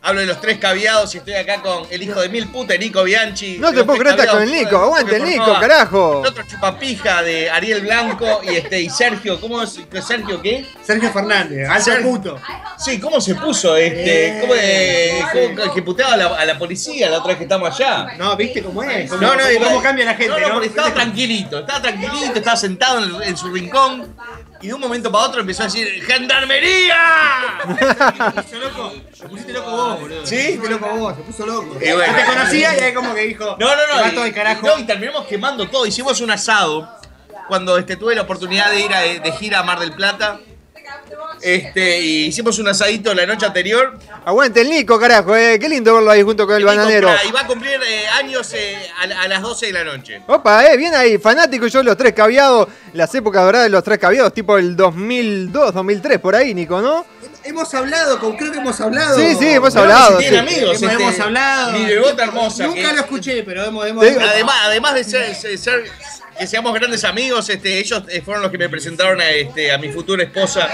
Hablo de los tres caviados y estoy acá con el hijo de mil putas, Nico Bianchi. No te puedo creer, estás con el Nico, aguante el Nico, favor. carajo. El otro chupapija de Ariel Blanco y este y Sergio, ¿cómo es? ¿Sergio qué? Sergio Fernández, alto Sergio- puto. Sí, ¿cómo se puso este? ¿Cómo, eh, cómo- que puteaba a la, a la policía la otra vez que estamos allá? No, ¿viste cómo es? ¿Cómo, No, no, cómo, cómo cambia la gente, No, no? no, porque estaba tranquilito, estaba tranquilito, estaba sentado en, en su rincón y de un momento para otro empezó a decir ¡Gendarmería! Se puso loco, se pusiste loco vos, boludo. ¿Sí? Se pusiste loco vos, se puso loco. Y bueno. te conocía y ahí como que dijo. No, no, "Te no. vas todo Y, el carajo. no, y terminamos quemando todo. Hicimos un asado cuando este, tuve la oportunidad de ir a- de gira a Mar del Plata. Este, y hicimos un asadito la noche anterior. Aguante el Nico, carajo, eh. Qué lindo verlo ahí junto con el bananero. Y va a cumplir eh, años eh, a, a las 12 de la noche. Opa, eh, bien ahí, fanático yo de los tres caviados, las épocas doradas de los tres caviados, tipo el 2002, 2003, por ahí, Nico, ¿no? Hemos hablado, con, creo que hemos hablado. Sí, sí, hemos hablado, sí. amigos. Hemos, este, hemos hablado. Mi bebota hermosa. Nunca que- lo escuché, pero hemos. hemos Además, además de ser, ser- ser- que seamos grandes amigos, este, ellos eh, fueron los que me presentaron a, este, a mi futura esposa.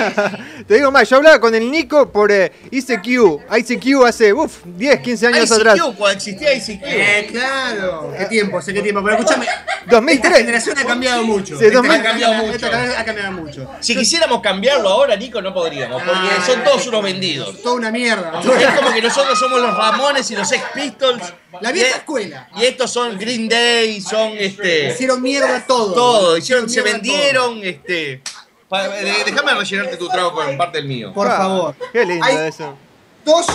Te digo más, yo hablaba con el Nico por eh, ICQ, ICQ hace, uff, 10, 15 años atrás. ICQ, cuando existía ICQ. Eh, claro. ¿Qué tiempo? Sé qué tiempo. Pero escúchame. 2003. Esta generación ha cambiado mucho. Sí, Esta 2000. Ha cambiado mucho. Esta generación ha cambiado mucho. Si quisiéramos cambiarlo ahora, Nico, no podríamos, porque Ah, son todos unos vendidos. Toda una mierda. Es como que nosotros somos los Ramones y los Sex Pistols. La vieja escuela. Y estos son Green Day, son este. Hicieron mierda todo. Todo, hicieron, se mierda vendieron, este. pa- de- Déjame rellenarte tu trago con parte del mío. Por Ah, favor. Qué lindo Hay- eso. Dos,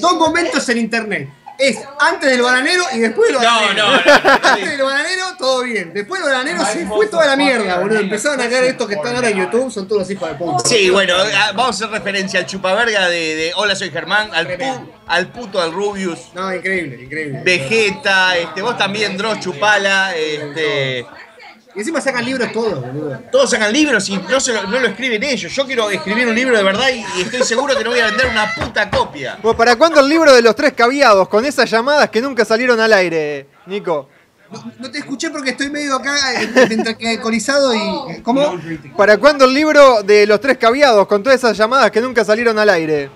dos momentos en internet. Es antes del bananero y después del bananero. no, no, no, no. Antes del bananero, todo bien. Después del bananero se fue toda la mierda, boludo. Empezaron a caer estos que están ahora en YouTube, son todos hijos de puta. Sí, bueno, vamos a hacer referencia al chupaverga de, de Hola soy Germán, al, pu- al puto al Rubius, No, increíble, increíble. Vegeta, este, vos también Dross Chupala, este. Y encima sacan libros todos, boludo. Todos sacan libros y no, se lo, no lo escriben ellos. Yo quiero escribir un libro de verdad y, y estoy seguro que no voy a vender una puta copia. Bueno, ¿Para cuándo el libro de los tres caviados con esas llamadas que nunca salieron al aire, Nico? No te escuché porque estoy medio acá eh, entre alcoholizado y. ¿Cómo? ¿Para cuándo el libro de los tres caviados con todas esas llamadas que nunca salieron al aire?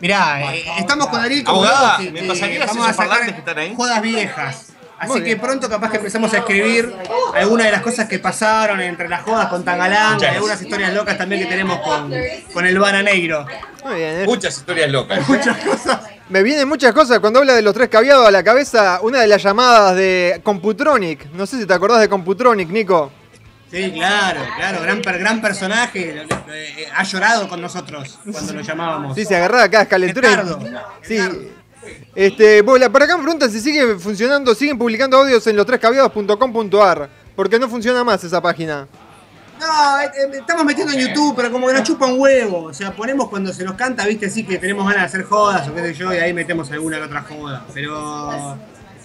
Mirá, eh, estamos con Ariel como Abogada, que- ¿me que pasarías vamos a sacar que están ahí? jodas viejas. Así Muy que bien. pronto capaz que empezamos a escribir algunas de las cosas que pasaron entre las jodas con Tangalán, Muchas algunas historias locas también que tenemos con, con el Bananeiro. Muy bien, ¿eh? Muchas historias locas. Me vienen muchas cosas cuando habla de los tres caviados a la cabeza. Una de las llamadas de Computronic. No sé si te acordás de Computronic, Nico. Sí, claro, claro, gran, per- gran personaje. eh, ha llorado con nosotros cuando lo llamábamos. Sí, se agarraba acá, calentura. Sí. Este, bueno, por acá me preguntan si sigue funcionando, siguen publicando audios en los trescaviados.com.ar. Porque no funciona más esa página. No, eh, eh, estamos metiendo en YouTube, pero como que nos chupa un huevo. O sea, ponemos cuando se nos canta, viste, sí que tenemos ganas de hacer jodas o qué sé yo, y ahí metemos alguna que otra joda. Pero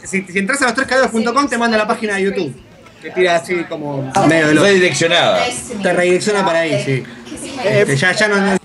si, si entras a los trescaderos.com te manda a la página de YouTube. Te tira así como medio de loco. Redireccionada. Te redirecciona para ahí, sí. Eh, Este, ya, ya no, no-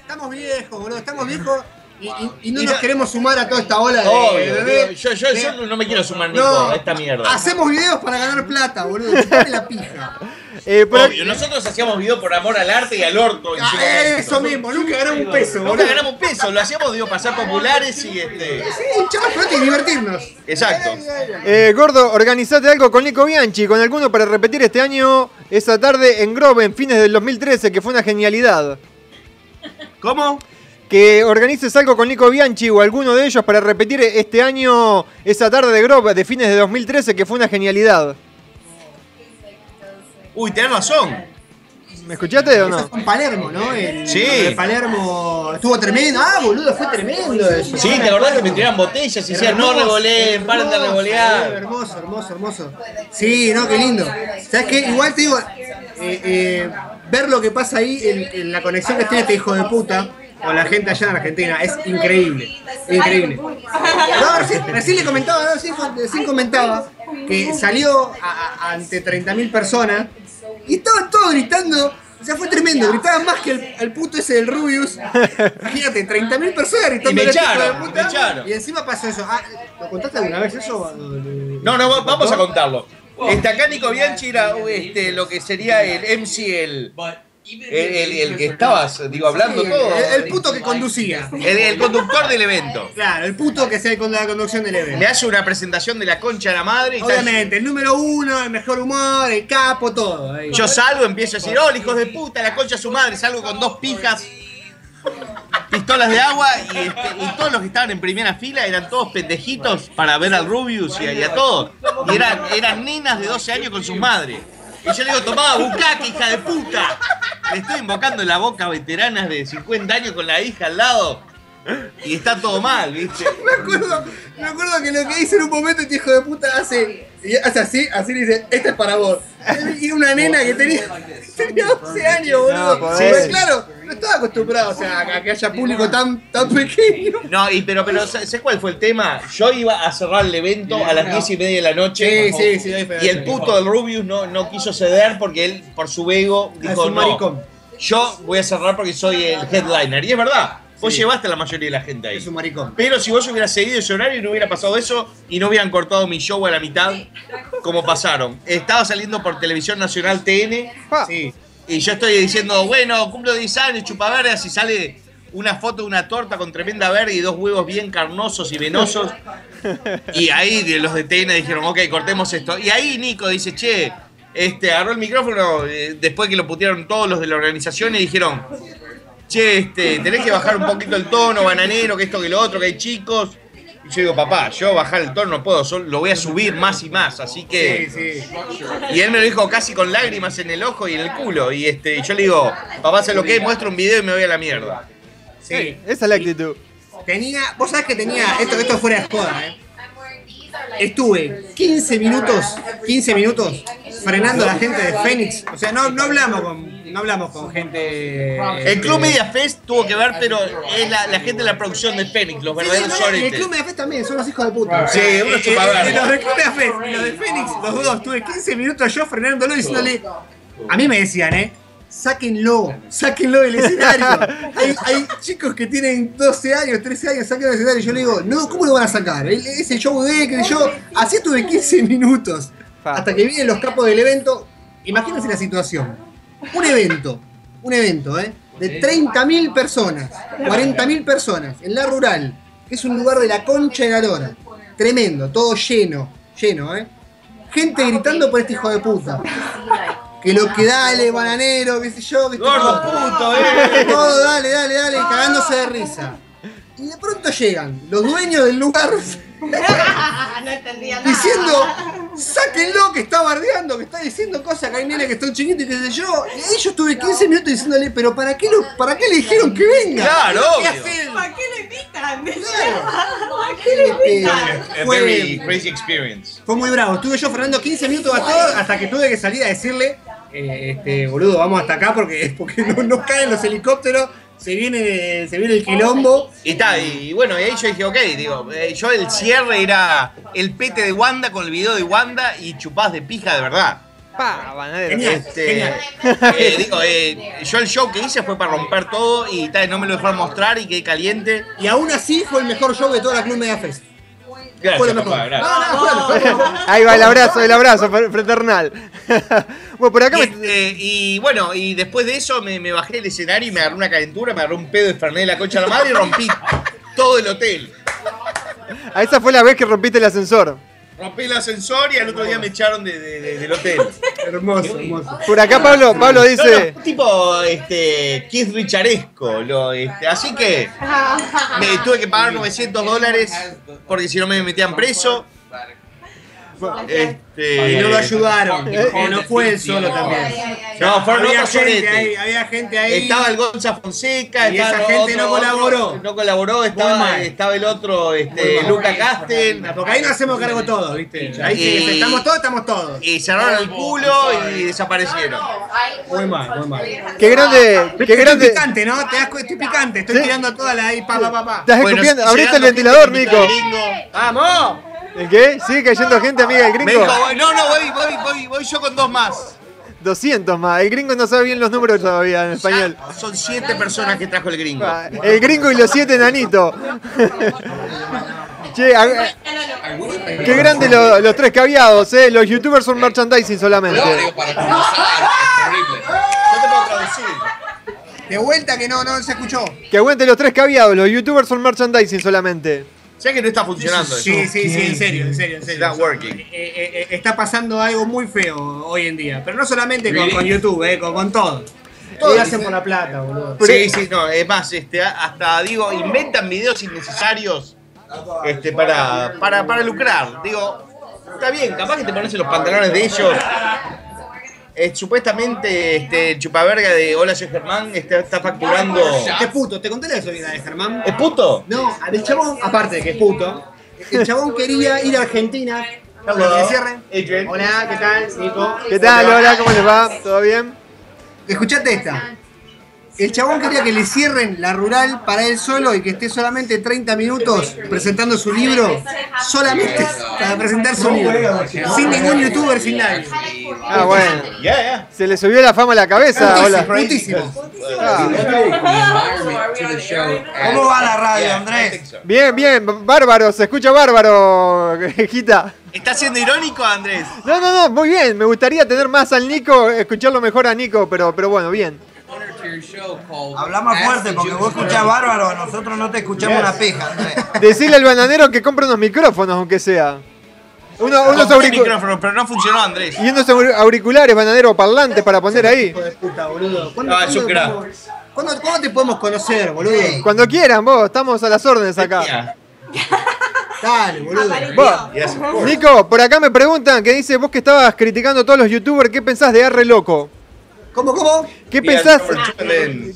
Estamos viejos, boludo, estamos viejos y, y- y no nos queremos sumar a toda esta ola de. Obvio, de- digo, yo, yo, de- yo no me quiero sumar ni No. a esta mierda. Hacemos videos para ganar plata, boludo. La pija. Eh, Obvio, nosotros hacíamos video por amor al arte y al orto. en su Ah, eso mismo, nunca ganamos un peso, Nunca boludo. ganamos un peso, lo hacíamos, digo, pasar populares y este. Sí, y divertirnos. Exacto. Eh, gordo, organizate algo con Nico Bianchi, con alguno para repetir este año, esa tarde en Grove, en fines del 2013, que fue una genialidad. ¿Cómo? Que organices algo con Nico Bianchi o alguno de ellos para repetir este año, esa tarde de Grove, de fines de 2013, que fue una genialidad. Uy, tenés razón. ¿Me escuchaste o Eso no? fue en Palermo, ¿no? El, Sí. el Palermo estuvo tremendo. Ah, boludo, fue tremendo eso. Sí, ¿te acordás que me tiraban botellas y decían no revoleen, paren de revolear? Hermoso, hermoso, hermoso. Sí, no, qué lindo. ¿Sabes qué? Igual te digo, eh, eh, ver lo que pasa ahí, en, en la conexión que tiene este hijo de puta con la gente allá en Argentina, es increíble. Increíble. No, recién, recién le comentaba, no, recién, recién comentaba que salió a- a- ante 30.000 personas y estaban todos gritando. O sea, fue tremendo, gritaban más que el, el puto ese del Rubius. Imagínate, 30.000 personas gritando. Y me echaron, puta, me echaron. Y encima pasó eso. Ah, ¿Lo contaste alguna vez eso? No, no, va- vamos a contarlo. Este, acá Nico Bianchi era este, lo que sería el MC, el, el, el- el que estabas, digo, hablando Sí, todo. El, el puto que conducía. El, el conductor del evento. Claro, el puto que sea con la conducción del evento. Le hace una presentación de la concha de la madre y. Obviamente, el número uno, el mejor humor, el capo, todo. ahí. Yo salgo, empiezo a decir, oh, hijos de puta, la concha de su madre, salgo con dos pijas, pistolas de agua y, este, y todos los que estaban en primera fila eran todos pendejitos para ver al Rubius y a, y a todos. Y eran, eran nenas de 12 años con sus madres. Y yo le digo, tomá, bucaque, hija de puta. Estoy invocando en la boca a veteranas de 50 años con la hija al lado. Y está todo mal, ¿viste? Me acuerdo, me acuerdo que lo que hice en un momento este hijo de puta hace, y hace así, así le dice, esta es para vos. Y una nena que tenía, tenía 12 años, boludo. No, claro, no estaba acostumbrado o sea, a que haya público tan, tan pequeño. No, y pero, pero ¿sabes cuál fue el tema? Yo iba a cerrar el evento a las 10 y media de la noche. Sí, sí. Y el puto del Rubius no, no quiso ceder porque él, por su ego, Es dijo no. maricón. Yo voy a cerrar porque soy el headliner. Y es verdad, vos Sí. llevaste a la mayoría de la gente ahí. Es un maricón. Pero si vos hubieras seguido ese horario no hubiera pasado eso y no hubieran cortado mi show a la mitad, como pasaron. Estaba saliendo por Televisión Nacional TN Sí. y yo estoy diciendo, bueno, cumplo 10 años, chupavergas, y sale una foto de una torta con tremenda verga y dos huevos bien carnosos y venosos. Y ahí los de TN dijeron, ok, cortemos esto. Y ahí Nico dice, che, este, agarró el micrófono eh, después que lo putearon todos los de la organización y dijeron, che, este, tenés que bajar un poquito el tono, bananero, que esto, que lo otro, que hay chicos. Y yo digo, papá, yo bajar el tono no puedo, solo lo voy a subir más y más, así que... Sí, sí. Y él me lo dijo casi con lágrimas en el ojo y en el culo. Y este, y yo le digo, papá, sé lo que es, muestro un video y me voy a la mierda. Sí. Esa es la actitud. Tenía, vos sabés que tenía, esto, esto fuera de joda, eh. Estuve 15 minutos, 15 minutos frenando a la gente de Phoenix. O sea, no, no hablamos con, no hablamos con gente. El Club Media Fest tuvo que ver, pero es la, la gente de la producción de Fénix, los Sí, sí, verdaderos no, y el. Club Media Fest también, son los hijos de puta. Sí, Eh, unos eh, chupavergas. eh, Los del Club Media Fest y los de Phoenix, los dos, tuve 15 minutos yo frenándolo diciéndole. A mí me decían, ¿eh? Sáquenlo, sáquenlo del escenario. Hay, hay chicos que tienen 12 años, 13 años, sáquenlo del escenario. Yo le digo, no, ¿cómo lo van a sacar? Ese show de que yo, así estuve 15 minutos. Hasta que vienen los capos del evento. Imagínense la situación. Un evento, un evento, ¿eh? de 30.000 personas, 40.000 personas, en la rural, que es un lugar de la concha de la lora. Tremendo, todo lleno, lleno, ¿eh? Gente gritando por este hijo de puta. Que lo que dale, bananero, qué sé yo, que Gordo puto, eh. Todo, dale, dale, dale, cagándose de risa. Y de pronto llegan los dueños del lugar no entendía nada. diciendo, sáquenlo que está bardeando, que está diciendo cosas que hay nene que están chiquitos y qué sé yo. Y ahí yo estuve 15 minutos diciéndole, pero ¿para qué, lo, para qué le dijeron que venga? Claro, ¿Qué obvio. ¿Para qué lo invitan? ¿Para qué lo invitan? A Fue- very crazy experience. Fue muy bravo. Estuve yo frenando 15 minutos a todos hasta que tuve que salir a decirle, eh, este, boludo, vamos hasta acá porque, porque no, no caen los helicópteros, se viene, se viene el quilombo. Y está, y bueno, y ahí yo dije, ok, digo, eh, yo el cierre era el pete de Wanda con el video de Wanda y chupás de pija de verdad. Pa. Genial, Este, genial. eh, digo, eh, yo el show que hice fue para romper todo y tal, no me lo dejaron mostrar y quedé caliente. Y aún así fue el mejor show de toda la Club Media Fest. Gracias, papá, gracias. No, no. Ahí va el abrazo, el abrazo fr- fraternal. bueno, por acá Y, me... este, y bueno, y después de eso me, me bajé del escenario y me agarré una calentura, me agarré un pedo de Fernet de la concha de la madre y rompí todo el hotel. a esa fue la vez que rompiste el ascensor. Rompí el ascensor y al otro día me echaron de- de- de- del hotel. Hermoso, hermoso. Por acá Pablo, Pablo No, dice... no, tipo este, Keith Richaresco. Lo, este, así que me tuve que pagar 900 dólares porque si no me metían preso. Este, Y no lo ayudaron. O no fue él solo también. No, fueron había gente ahí, había gente ahí. Estaba el Gonza Fonseca, Y esa gente no colaboró. otro- no colaboró, estaba, el otro, este, mal. Luca Castel. Porque ahí nos hacemos cargo todos, ¿viste? Ahí Y- estamos todos, estamos todos. Y cerraron el culo y desaparecieron. Muy mal, muy mal. Qué grande, qué Estoy grande... picante, ¿no? Te das estoy picante, estoy Sí. tirando toda la ahí, pa, pa, pa, pa. Estás Bueno, escupiendo, abriste el ventilador, Nico. ¡Vamos! ¿El qué? ¿Sigue cayendo gente, amiga del Me gringo? dijo, no, no, voy, voy, voy, voy yo con dos más. 200 más. El gringo no sabe bien los números todavía en español. Son siete personas que trajo el gringo. Ah, El gringo y los siete enanitos. che, a- qué grande lo- los tres caviados, eh. Los youtubers son merchandising solamente. No te puedo traducir. De vuelta que no, no se escuchó. Que aguante los tres caviados, los youtubers son merchandising solamente. Ya que no está funcionando Sí, eso. sí, sí, en serio, en serio, en serio. not working. Eh, eh, eh, está pasando algo muy feo hoy en día. Pero no solamente con, con YouTube, eh, con, con todo. Todo lo hacen por la plata, boludo. Sí, sí, no, es más, este, hasta digo, inventan videos innecesarios este, para, para, para lucrar. Digo, está bien, capaz que te pones en los pantalones de ellos. Eh, supuestamente este, chupaverga de Hola soy Germán está, está facturando. Este puto, ¿te conté la solidaridad de Germán? ¿Es puto? No, el chabón, aparte de que es puto, el chabón quería ir a Argentina. Adrian. Hola, ¿qué tal? Nico. ¿Qué tal, hola? ¿Cómo les va? ¿Todo bien? Escuchate esta. El chabón quería que le cierren la rural para él solo y que esté solamente 30 minutos presentando su libro. Solamente para presentar su libro. Sin ningún youtuber, sin nadie. Ah, bueno. Yeah, yeah. Se le subió la fama a la cabeza. Hola. Putísimo. ¿Cómo va la radio, Andrés? Bien, bien, bárbaro, se escucha bárbaro, Gita. ¿Está siendo irónico, Andrés? No, no, no, muy bien. Me gustaría tener más al Nico, escucharlo mejor a Nico, pero, pero bueno, bien. Habla más fuerte porque vos escuchás bárbaro, a nosotros no te escuchamos una pija, Andrés. Decirle al bananero que compre unos micrófonos, aunque sea. Uno- unos Compré auricu- micrófono, pero no funcionó, Andrés. y unos aur- auriculares, bananero, parlantes para poner ahí. Hijo de puta, boludo. ¿Cuándo, Ah, cuándo- crack. cuándo- cuándo te podemos conocer, boludo? Cuando quieran, vos, estamos a las órdenes acá. Dale, boludo. Vos, Yes. Nico, por acá me preguntan que dice vos que estabas criticando a todos los youtubers, ¿qué pensás de Arre Loco? ¿Cómo, cómo? ¿Qué pensás,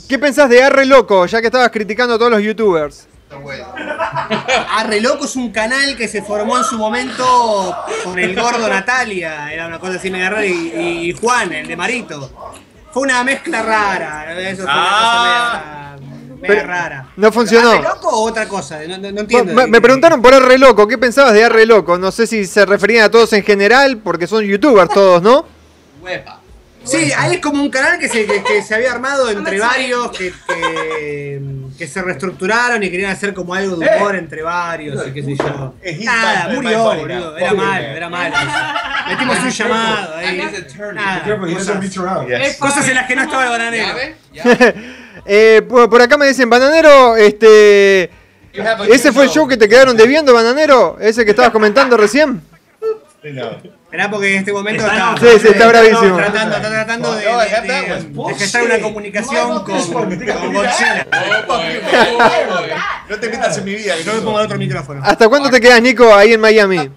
¿Qué pensás de Arre Loco, ya que estabas criticando a todos los youtubers? Arre Loco es un canal que se formó en su momento con el gordo Natalia, era una cosa así media rara, y, y Juan, el de Marito. Fue una mezcla rara, eso fue Ah. una cosa media, media Pero rara. no funcionó. ¿Arre Loco o otra cosa? No, no- no entiendo. Me, me preguntaron por Arre Loco, ¿qué pensabas de Arre Loco? No sé si se referían a todos en general, porque son youtubers todos, ¿no? Sí, ahí es como un canal que se, que, que se había armado entre varios, que, que, que se reestructuraron y querían hacer como algo de humor entre varios y qué sé yo. Nada, murió, boludo. Era malo, era malo. Metimos un llamado ahí. Nada, cosas, cosas en las que no estaba el bananero. Eh, por, por acá me dicen, Bananero, este... ¿Ese fue el show que te quedaron debiendo, Bananero? ¿Ese que estabas comentando recién? Esperá porque en este momento está, Sí, sí, está bravísimo. tratando, está tratando de, de- de gestar una comunicación con, con Godzilla. No te metas en mi vida. Yo me pongo el otro micrófono. ¿Hasta cuándo te quedas, Nico, ahí en Miami?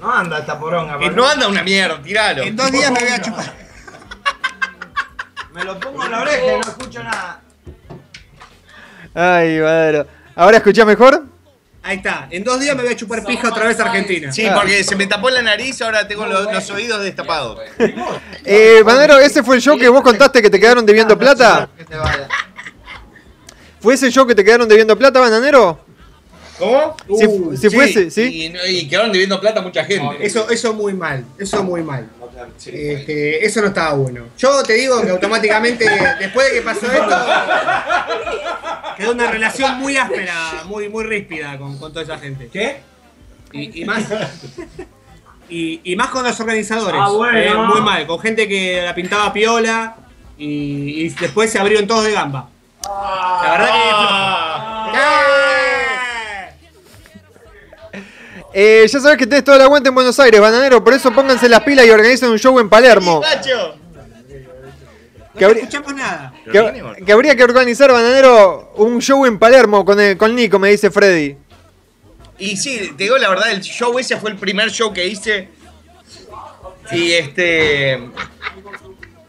No anda esta poronga. Que no anda una mierda, tiralo. En dos días me voy a chupar. Me lo pongo en la oreja y no escucho nada. Ay, Bananero. ¿Ahora escuchás mejor? Ahí está. En dos días me voy a chupar pija otra vez a Argentina. Sí, porque se me tapó la nariz, ahora tengo los, los oídos destapados. Eh, Bananero, ¿ese fue el show que vos contaste que te quedaron debiendo plata? Que te vaya. ¿Fue ese show que te quedaron debiendo plata, Bananero? ¿Cómo? Si, si fuese, ¿sí? Y, y quedaron debiendo plata a mucha gente. Eso, eso muy mal, eso muy mal. Este, eso no estaba bueno. Yo te digo que automáticamente, después de que pasó esto, quedó una relación muy áspera, muy, muy ríspida con, con toda esa gente. ¿Qué? Y, y más. Y, y más con los organizadores. Ah, bueno. eh, muy mal, con gente que la pintaba piola y, y después se abrieron todos de gamba. La verdad Eh, ya sabes que tenés todo el aguante en Buenos Aires, Bananero, por eso pónganse las pilas y organicen un show en Palermo. Que Que, habría- no escuchamos nada. que- que habría que organizar, Bananero, un show en Palermo con, el- con Nico, me dice Freddy. Y sí, te digo la verdad, el show ese fue el primer show que hice. Y este.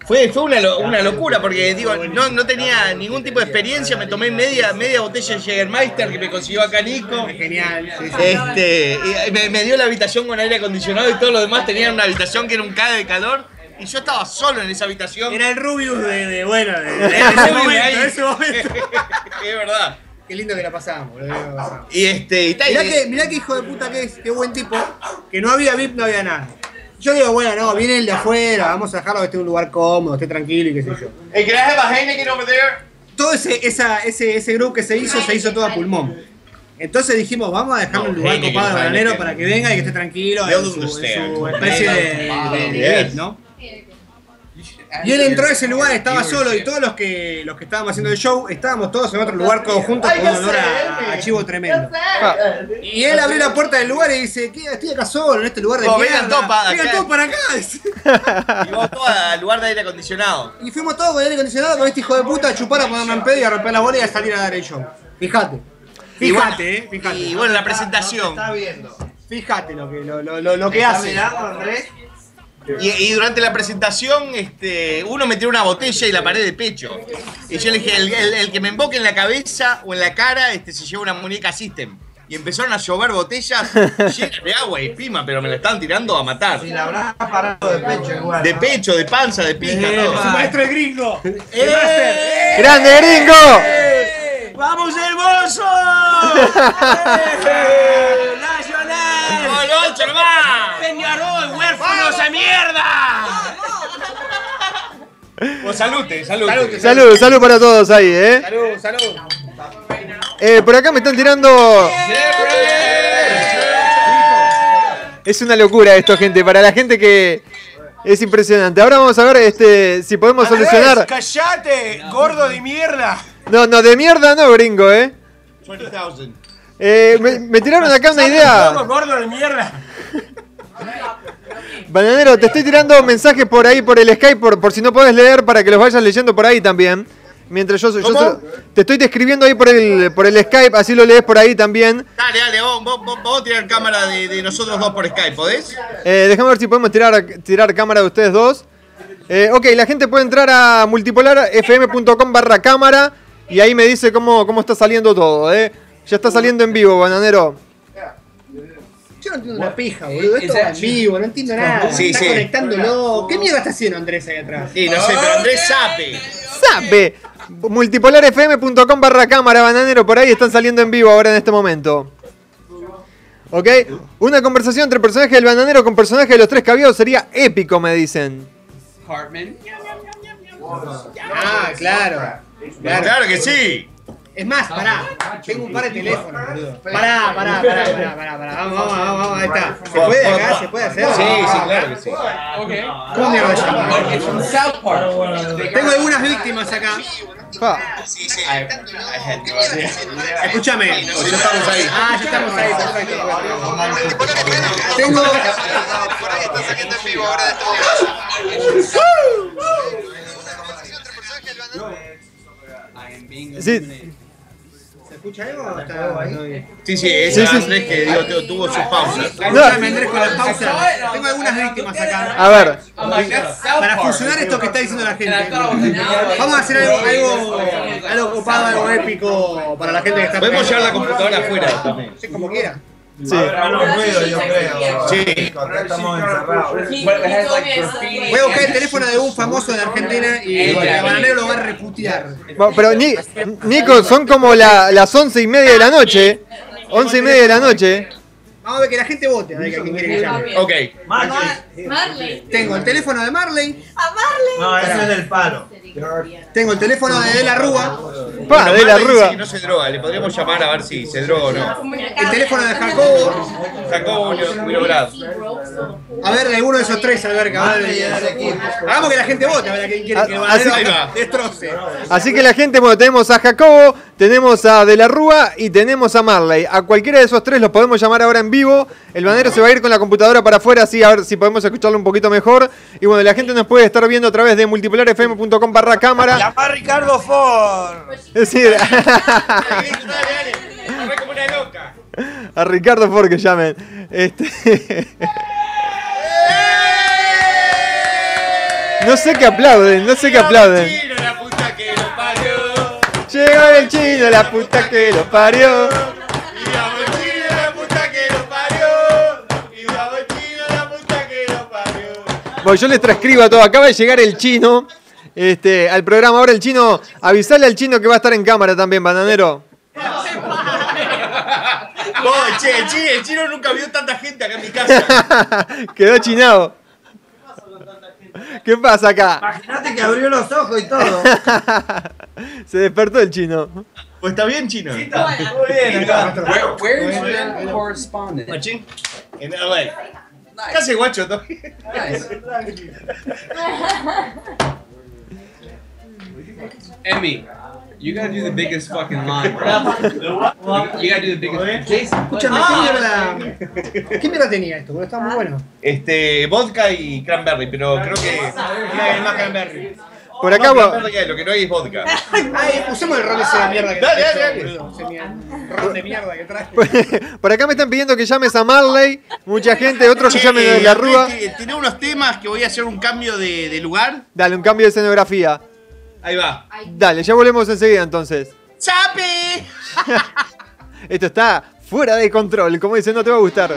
Fue, fue una, lo- una locura porque digo, no, no tenía ningún tipo de experiencia, me tomé media, media botella de Jägermeister que me consiguió acá Nico. Genial. Este, y me, me dio la habitación con aire acondicionado y todos los demás tenían una habitación que era un cae de calor. Y yo estaba solo en esa habitación. Era el Rubius de, de bueno, de, ese momento, ahí. de ese momento. es verdad. Qué lindo que la pasamos, boludo, que la pasamos. Y este, y Mirá que, mirá que hijo de puta que es, qué buen tipo, que no había VIP, no había nada. Yo digo, bueno, no, viene el de afuera, vamos a dejarlo que esté en un lugar cómodo, esté tranquilo y qué sé yo. Hey, can I have a Heineken over there? Todo ese, esa, ese, ese grupo que se hizo, se hizo todo a pulmón. Entonces dijimos, vamos a dejarle un lugar Heineken, copado de bananero para que venga y que esté tranquilo en su, en understand. su especie de, de- ¿no? Y él entró a ese lugar, estaba solo y todos los que los que estábamos haciendo el show estábamos todos en otro lugar todos juntos con un olor a, a chivo tremendo. Y él abrió la puerta del lugar y dice, ¿qué? Estoy acá solo en este lugar de Oh, mierda. vengan todos para Vengan acá. todos para acá. Y vamos todos al lugar de aire acondicionado. Y fuimos todos con aire acondicionado con este hijo de puta a chupar, a ponernos en pedo y a romper la bola y a salir a dar el show. Fíjate. Y bueno, Fíjate, eh, fíjate. Y bueno, la presentación. Está viendo. Fíjate lo que, lo, lo, lo, lo que ¿Está hace. mirando, Andrés? Y, y durante la presentación, este, uno metió una botella y la pared de pecho. Y yo le dije, el, el- el que me emboque en la cabeza o en la cara, este, se lleva una muñeca System. Y empezaron a llover botellas llenas de agua y pima, pero me la estaban tirando a matar. Si la habrás parado de pecho igual. De pecho, de panza, de pija, todo. Su maestro es gringo. ¡Eh! ¡Grande gringo! ¡Vamos, hermoso! ¡Peñarol, huérfanos a mierda! Pues salute, salute. Salud, salud para todos ahí, ¿eh? Salud, salud. Eh, por acá me están tirando... Es una locura esto, gente. Para la gente que... Es impresionante. Ahora vamos a ver este, si podemos solucionar... ¡Cállate, gordo de mierda! No, no, de mierda no, gringo, ¿eh? 20,000. Eh, me, me tiraron acá una idea. gordo de mierda! Bananero, te estoy tirando mensajes por ahí por el Skype, por, por si no podés leer, para que los vayas leyendo por ahí también. Mientras yo, te estoy describiendo ahí por el, por el Skype, así lo lees por ahí también. Dale, dale, vos, vos, vos- vamos a tirar cámara de, de nosotros dos por Skype, ¿podés? Eh, déjame ver si podemos tirar, tirar cámara de ustedes dos. Eh, ok, la gente puede entrar a multipolarfm.com barra cámara y ahí me dice cómo, cómo está saliendo todo, ¿eh? Ya está saliendo en vivo, bananero. Yo no entiendo una pija, boludo. Esto va en vivo, no entiendo nada. Sí, está sí. conectándolo. ¿Qué mierda está haciendo Andrés ahí atrás? Sí, no sé, pero Andrés sabe. ¡Sabe! Multipolarfm.com barra cámara, bananero, por ahí están saliendo en vivo ahora en este momento. ¿Ok? Una conversación entre personajes del bananero con personajes de los tres cabellos sería épico, me dicen. Hartman. Ah, claro. Claro, que sí. Es más, pará, tengo un par de teléfonos, boludo. Pará, pará, pará, pará, pará, pará. Vamos, vamos, vamos, vamos, ahí está. ¿Se puede acá? ¿Se puede hacer? Sí, sí, claro que sí. ¿Cómo mierda se llama? Tengo algunas víctimas acá. Escúchame. Ya estamos ahí. Ah, ya estamos ahí, perfecto. Tengo. Sí. ¿Se escucha algo o está ahí? Sí, sí, ese sí. Andrés que digo, tu- tuvo sus pausas. Escúchame, Andrés, con las pausas. Tengo algunas víctimas acá. A ver. Para fusionar esto que está diciendo la gente. Vamos a hacer algo, algo, algo copado, algo épico para la gente que está Podemos llevar la computadora afuera también. Sí, como quiera. Sí. Menos ruido, yo creo. Sí. Acá estamos encerrados. Voy a buscar el teléfono de un famoso de Argentina y el bananero lo va a reputear. Bueno, Pero Ni- Nico, son como la- las once y media de la noche. Once y media de la noche. Vamos a ver que la gente vote. A ver a quién quiere que llame. Ok. Marley. Tengo el teléfono de Marley. A Marley. No, ese es del palo. Tengo el teléfono de De la Rúa. Pa, Bueno, de la Marley dice Rúa. que no se droga, le podríamos llamar a ver si se droga o no. El teléfono de Jacobo. Jacobo Winograd. A ver, de alguno de esos tres, a ver, que a ver, Hagamos que la gente vote, a ver a quién quiere que el Ah, destroce. Así que la gente, bueno, tenemos a Jacobo, tenemos a De la Rúa y tenemos a Marley. A cualquiera de esos tres los podemos llamar ahora en vivo. El banero se va a ir con la computadora para afuera, así a ver si podemos escucharlo un poquito mejor. Y bueno, la gente nos puede estar viendo a través de multipolarfm.com barra cámara. Llama a Ricardo Ford. Es decir, Arre como una loca. a Ricardo Ford que llamen. Este... No sé qué aplauden, no sé qué aplauden. Chino, la puta que lo parió. Llegó el chino, la puta que lo parió. Bueno, yo les transcribo todo. Acaba de llegar el chino este, al programa. Ahora el chino, avisale al chino que va a estar en cámara también, bananero. Oh, che, el chino, el chino nunca vio tanta gente acá en mi casa. Quedó chinado. ¿Qué pasa acá? Imagínate que abrió los ojos y todo. Se despertó el chino. Pues está bien, chino. Muy bien. Where, where is your correspondent? Machín. En LA. Casi guacho todavía. Emmy, you gotta do the biggest fucking line, bro. You, gotta do the biggest. Jason, Escúchame, ¿qué mierda? ¿Qué mierda tenía esto? Porque está muy bueno. Este, vodka y cranberry, pero creo que. Más cranberry. Por acá, no, bueno, cranberry que hay, lo que no hay es vodka. Ay, usemos el ron ese de mierda que Dale, dale, ron de mierda que trae. por acá me están pidiendo que llames a Marley. Mucha gente, otros que llamen de eh, la Rúa. Tiene unos temas que voy a hacer un cambio de, de lugar. Dale, un cambio de escenografía. Ahí va. Dale, ya volvemos enseguida entonces. ¡Chape! Esto está fuera de control. Como dicen, no te va a gustar.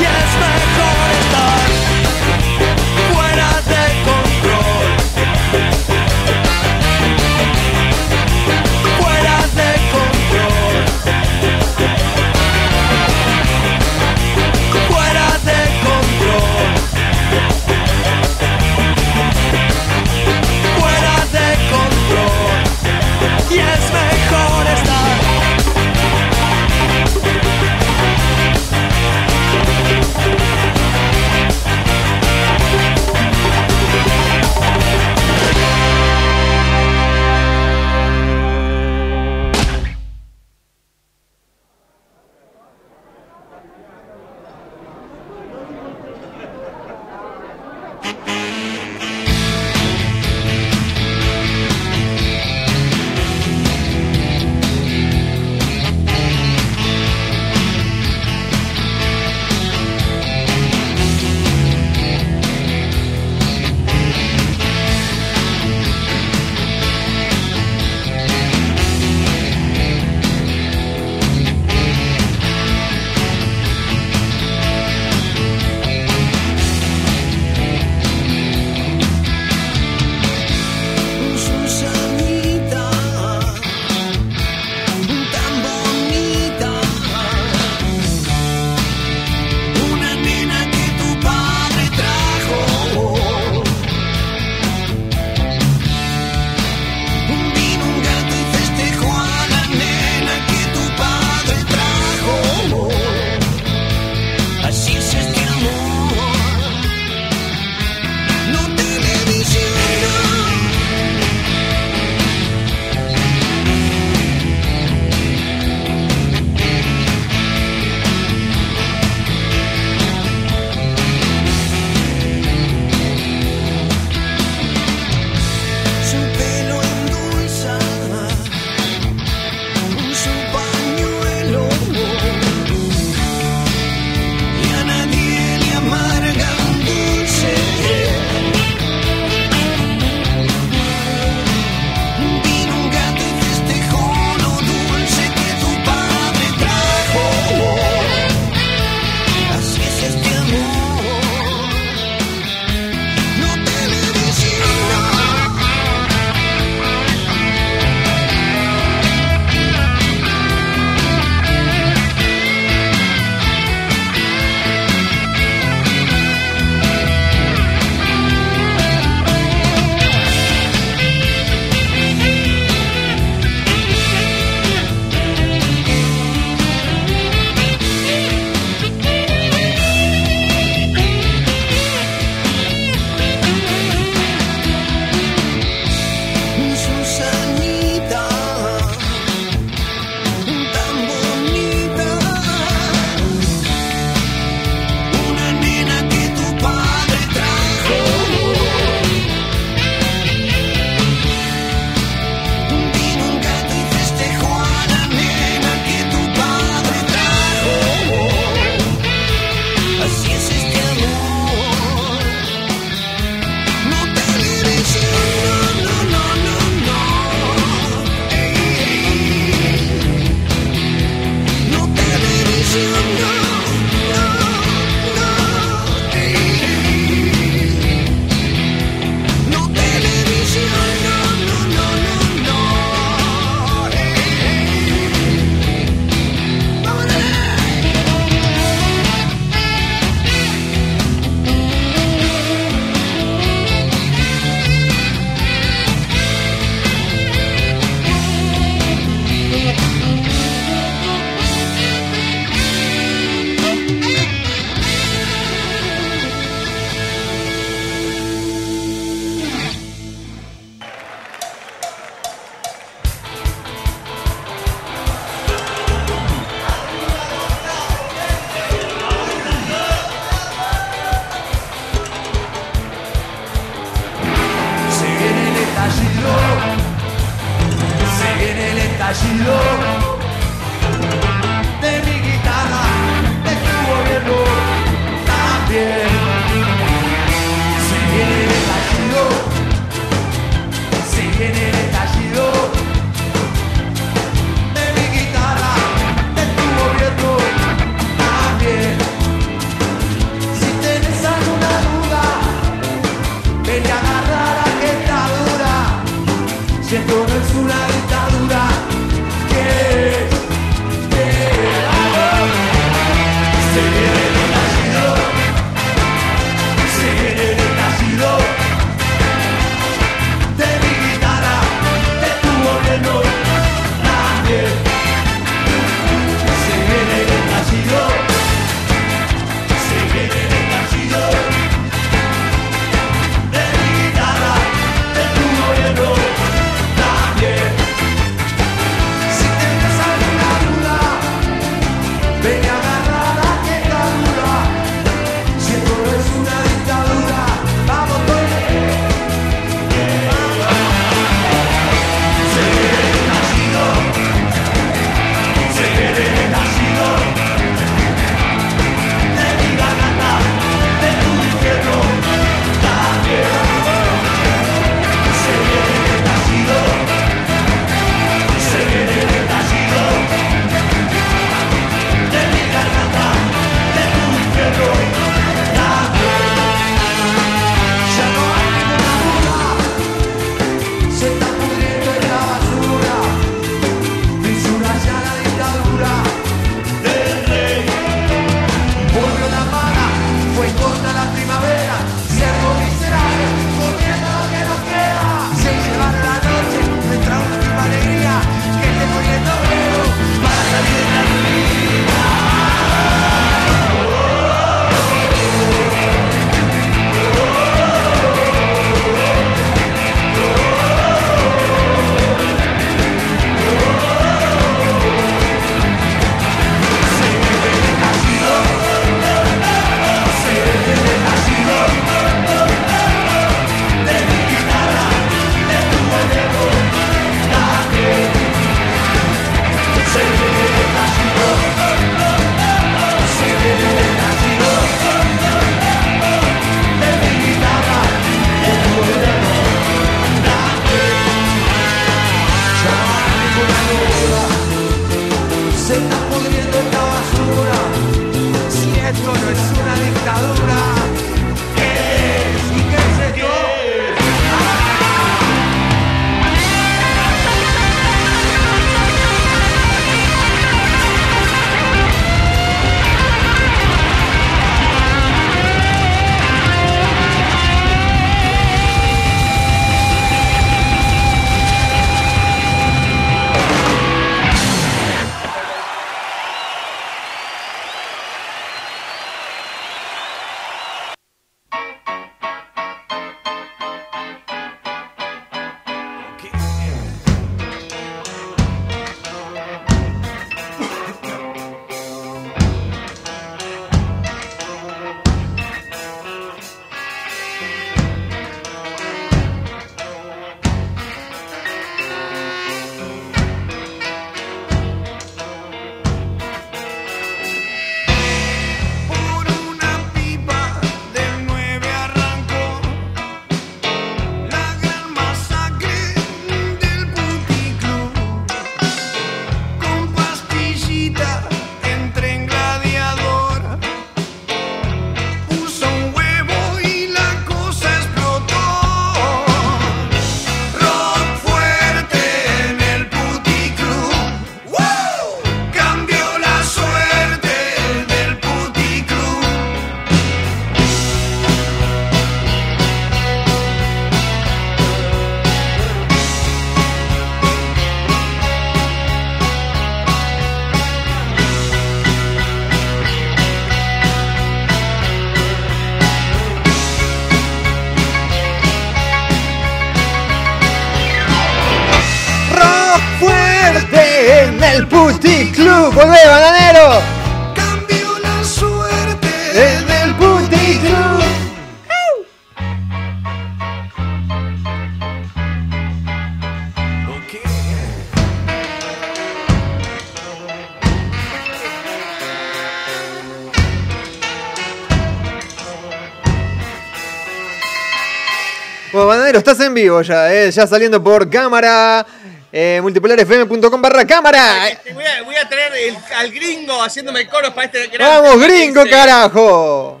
Bueno, estás en vivo ya, eh, ya saliendo por cámara. Eh, multipolarfm.com barra cámara. Voy, a, voy a traer el- al gringo haciéndome coros para este gran ¡Vamos, gringo, carajo!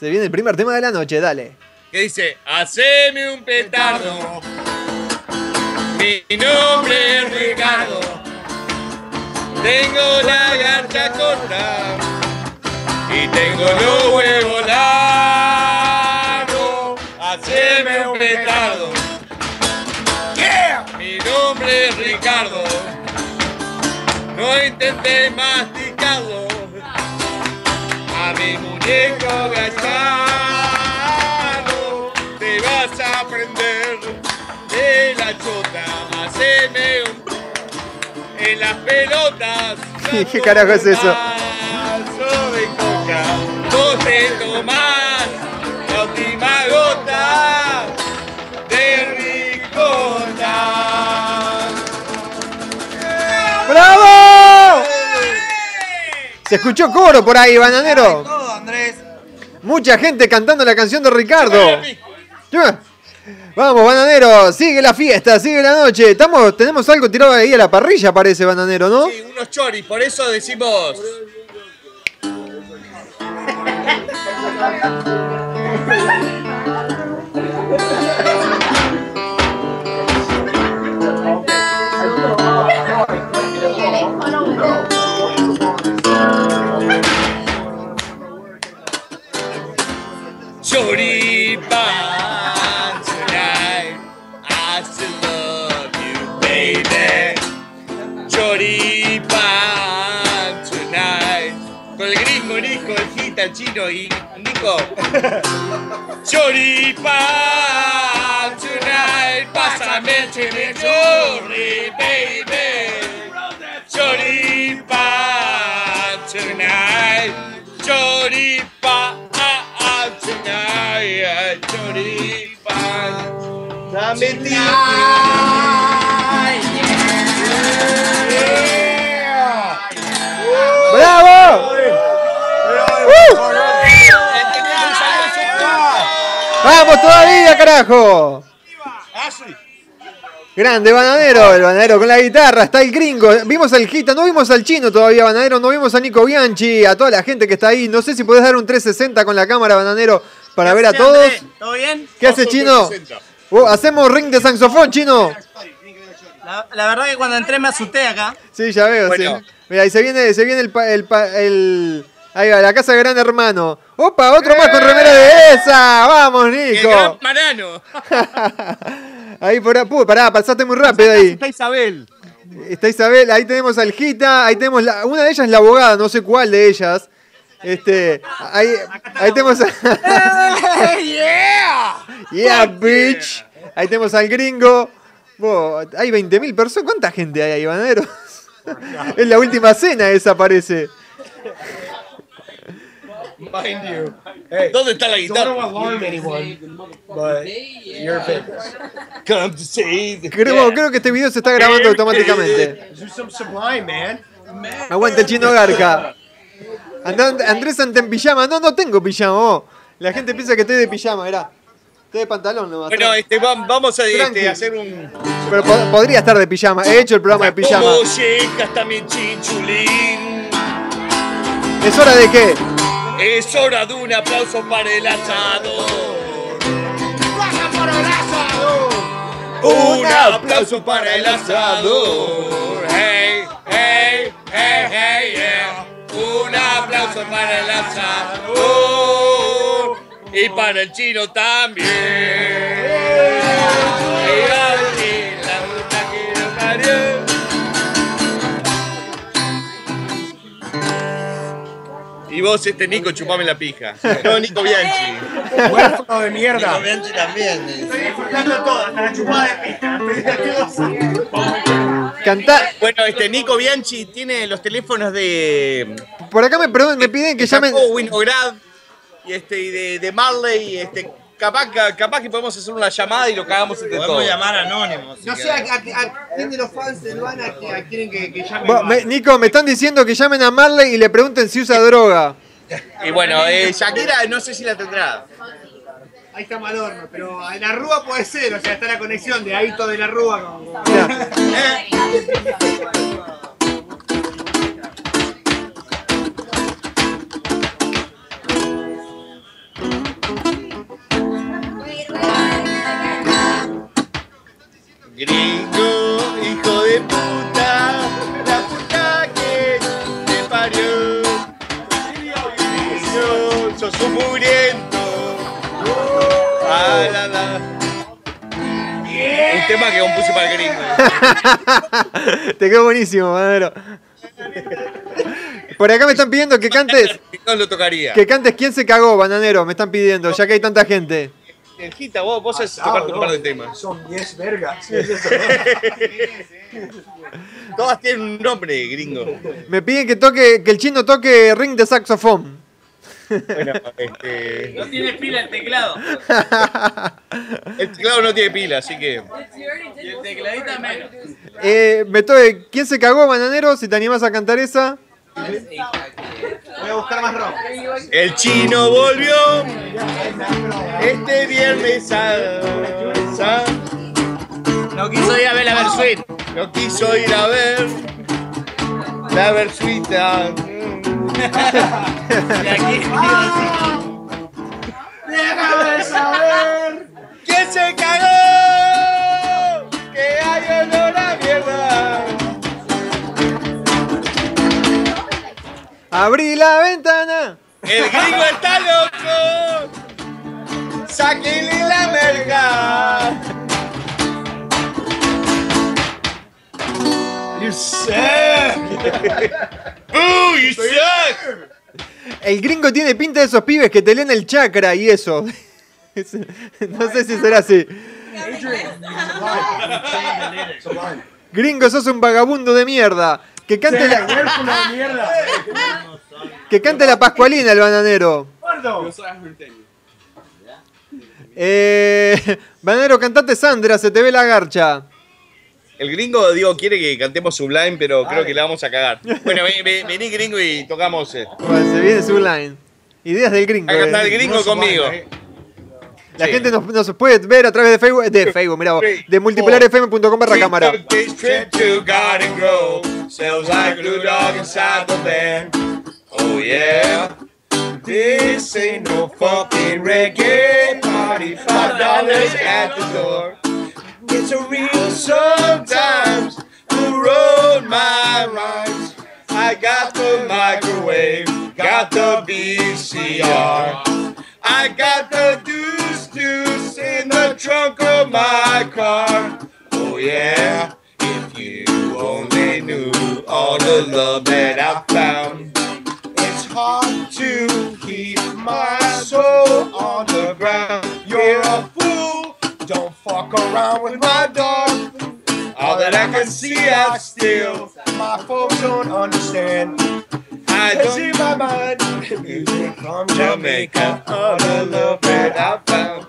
Se viene el primer tema de la noche, dale. Que dice, haceme un petardo. Mi nombre es Ricardo. Tengo la garcha corta. Y tengo los huevos Masticarlo. A mi muñeco gachano te vas a aprender de la chota. Haceme un en las pelotas. ¿Qué carajo es eso? coca. Vos te tomás Se escuchó coro por ahí, bananero. Todo, Andrés. Mucha gente cantando la canción de Ricardo. Vamos, bananero, sigue la fiesta, sigue la noche. Estamos, tenemos algo tirado ahí a la parrilla, parece, bananero, ¿no? Sí, unos choris, por eso decimos. el gita, el chino y Nico. Choripan tonight. Pásame el chimichurri, baby. Choripan tonight. Choripan tonight. Choripan. Dame ¡Bravo! ¡Vamos todavía, carajo! Grande Bananero, el Bananero con la guitarra, está el gringo. Vimos al Gita, no vimos al chino todavía, Bananero, no vimos a Nico Bianchi, a toda la gente que está ahí. No sé si podés dar un 360 con la cámara, Bananero, para ver a todos. André, ¿Todo bien? ¿Qué hace, chino? Oh, hacemos ring de saxofón, chino. La, la verdad que cuando entré me asusté acá. Sí, ya veo, Bueno. sí. Mira, ahí se viene, se viene el, pa- el, pa- el- Ahí va, la casa de Gran Hermano. ¡Opa! Otro más con remera de esa. ¡Vamos, Nico! gran Marano. Ahí por ahí. Puh, pará, pasaste muy rápido ahí. Está Isabel. Está Isabel, ahí tenemos al Gita, ahí tenemos la, una de ellas es la abogada, no sé cuál de ellas. Este, ahí, ahí tenemos a, yeah! Yeah, bitch. Ahí tenemos al gringo. Bo, hay 20.000 personas. ¿Cuánta gente hay ahí, Banadero? es la última cena esa, parece. Mind you. ¿Dónde está la guitarra? Don't alarm anyone, but you're famous. Come to save the Creo, creo que este video se está grabando automáticamente. Do some sublime, man. Aguanta el chino Garca. Andá- Andrés anda en pijama. No, no tengo pijama. vos. La gente piensa que estoy de pijama, verá. Estoy de pantalón nomás. Bueno, este, va- vamos a Tranqui. este, hacer un. Pero po- podría estar de pijama. He hecho el programa de pijama. ¿Es hora de qué? Es hora de un aplauso para el asador. ¡Baja por el asador! Un aplauso para el asador. Hey, hey, hey, hey, yeah. Un aplauso para el asador. Y para el chino también. Y vos, este Nico, chupame la pija. No, Nico Bianchi. Huérfano de mierda. Nico Bianchi también. Estoy disfrutando todo, hasta la chupada de pista. Cantá. Bueno, este Nico Bianchi tiene los teléfonos de Por acá me, perdón, me piden que llamen. Winograd y este y de, de Marley y este capaz, que- capaz que podemos hacer una llamada y lo cagamos entre Podemos todos. llamar anónimos. No sé a, a- a quién de los fans del Vana que- a quieren que, que llame. Bo- me- Nico, me están diciendo que llamen a Marley y le pregunten si usa droga. Y bueno, eh, Shakira no sé si la tendrá. Ahí está Malorno, pero en la Rúa puede ser, o sea, está la conexión de Aito de la Rúa con. Gringo, hijo de puta, la puta que te parió. Gringo, sos un muriento. Ah, la, la. Un tema que compuse para el gringo. Te quedó buenísimo, Madero. Por acá me están pidiendo que cantes. No lo tocaría. Que cantes quién se cagó, bananero. Me están pidiendo, ya que hay tanta gente. El Gita, vos, vos sabés un par de temas. Son 10 vergas. Todas tienen un nombre, gringo. Me piden que toque, que el chino toque ring de saxofón. Bueno, este. No tiene pila el teclado. El teclado no tiene pila, así que. Y el tecladita menos. Eh, me toque, ¿quién se cagó, bananero? Si te animas a cantar esa. Voy a buscar más rock. El chino volvió este viernes a. a- No quiso ir a ver la Versuit. No quiso ir a ver la aquí ¡Déjame saber! ¿Quién se cagó? Abrí la ventana. El gringo está loco. Sáquenle la merca. You suck. Ooh, you suck. El gringo tiene pinta de esos pibes que te leen el chakra y eso. Es- No sé si será así. Gringo, sos un vagabundo de mierda. Que cante la, de mierda. que cante la Pascualina el bananero. Eh, bananero, cantate Sandra, se te ve la garcha. El gringo, digo, quiere que cantemos Sublime, pero creo que la vamos a cagar. Bueno, ven- ven- vení gringo y tocamos. eh. Bueno, se viene su line. Ideas del gringo. A cantar el eh. gringo conmigo. La Sí. gente nos, nos puede ver a través de Facebook, de Facebook, mira de multipolarfm.com barra cámara. Sounds like a dog inside the van. Oh yeah. This ain't no fucking reggae party. Five dollars at the door. It's a real sometimes who wrote my rhymes. I got the microwave, got the VCR. I got the deuce deuce in the trunk of my car. Oh yeah, if you only knew all the love that I found. It's hard to keep my soul on the ground. You're a fool, don't fuck around with my dog. All that I can see, I steal. My folks don't understand. I don't see my mind. Music from Jamaica, all the love that I found.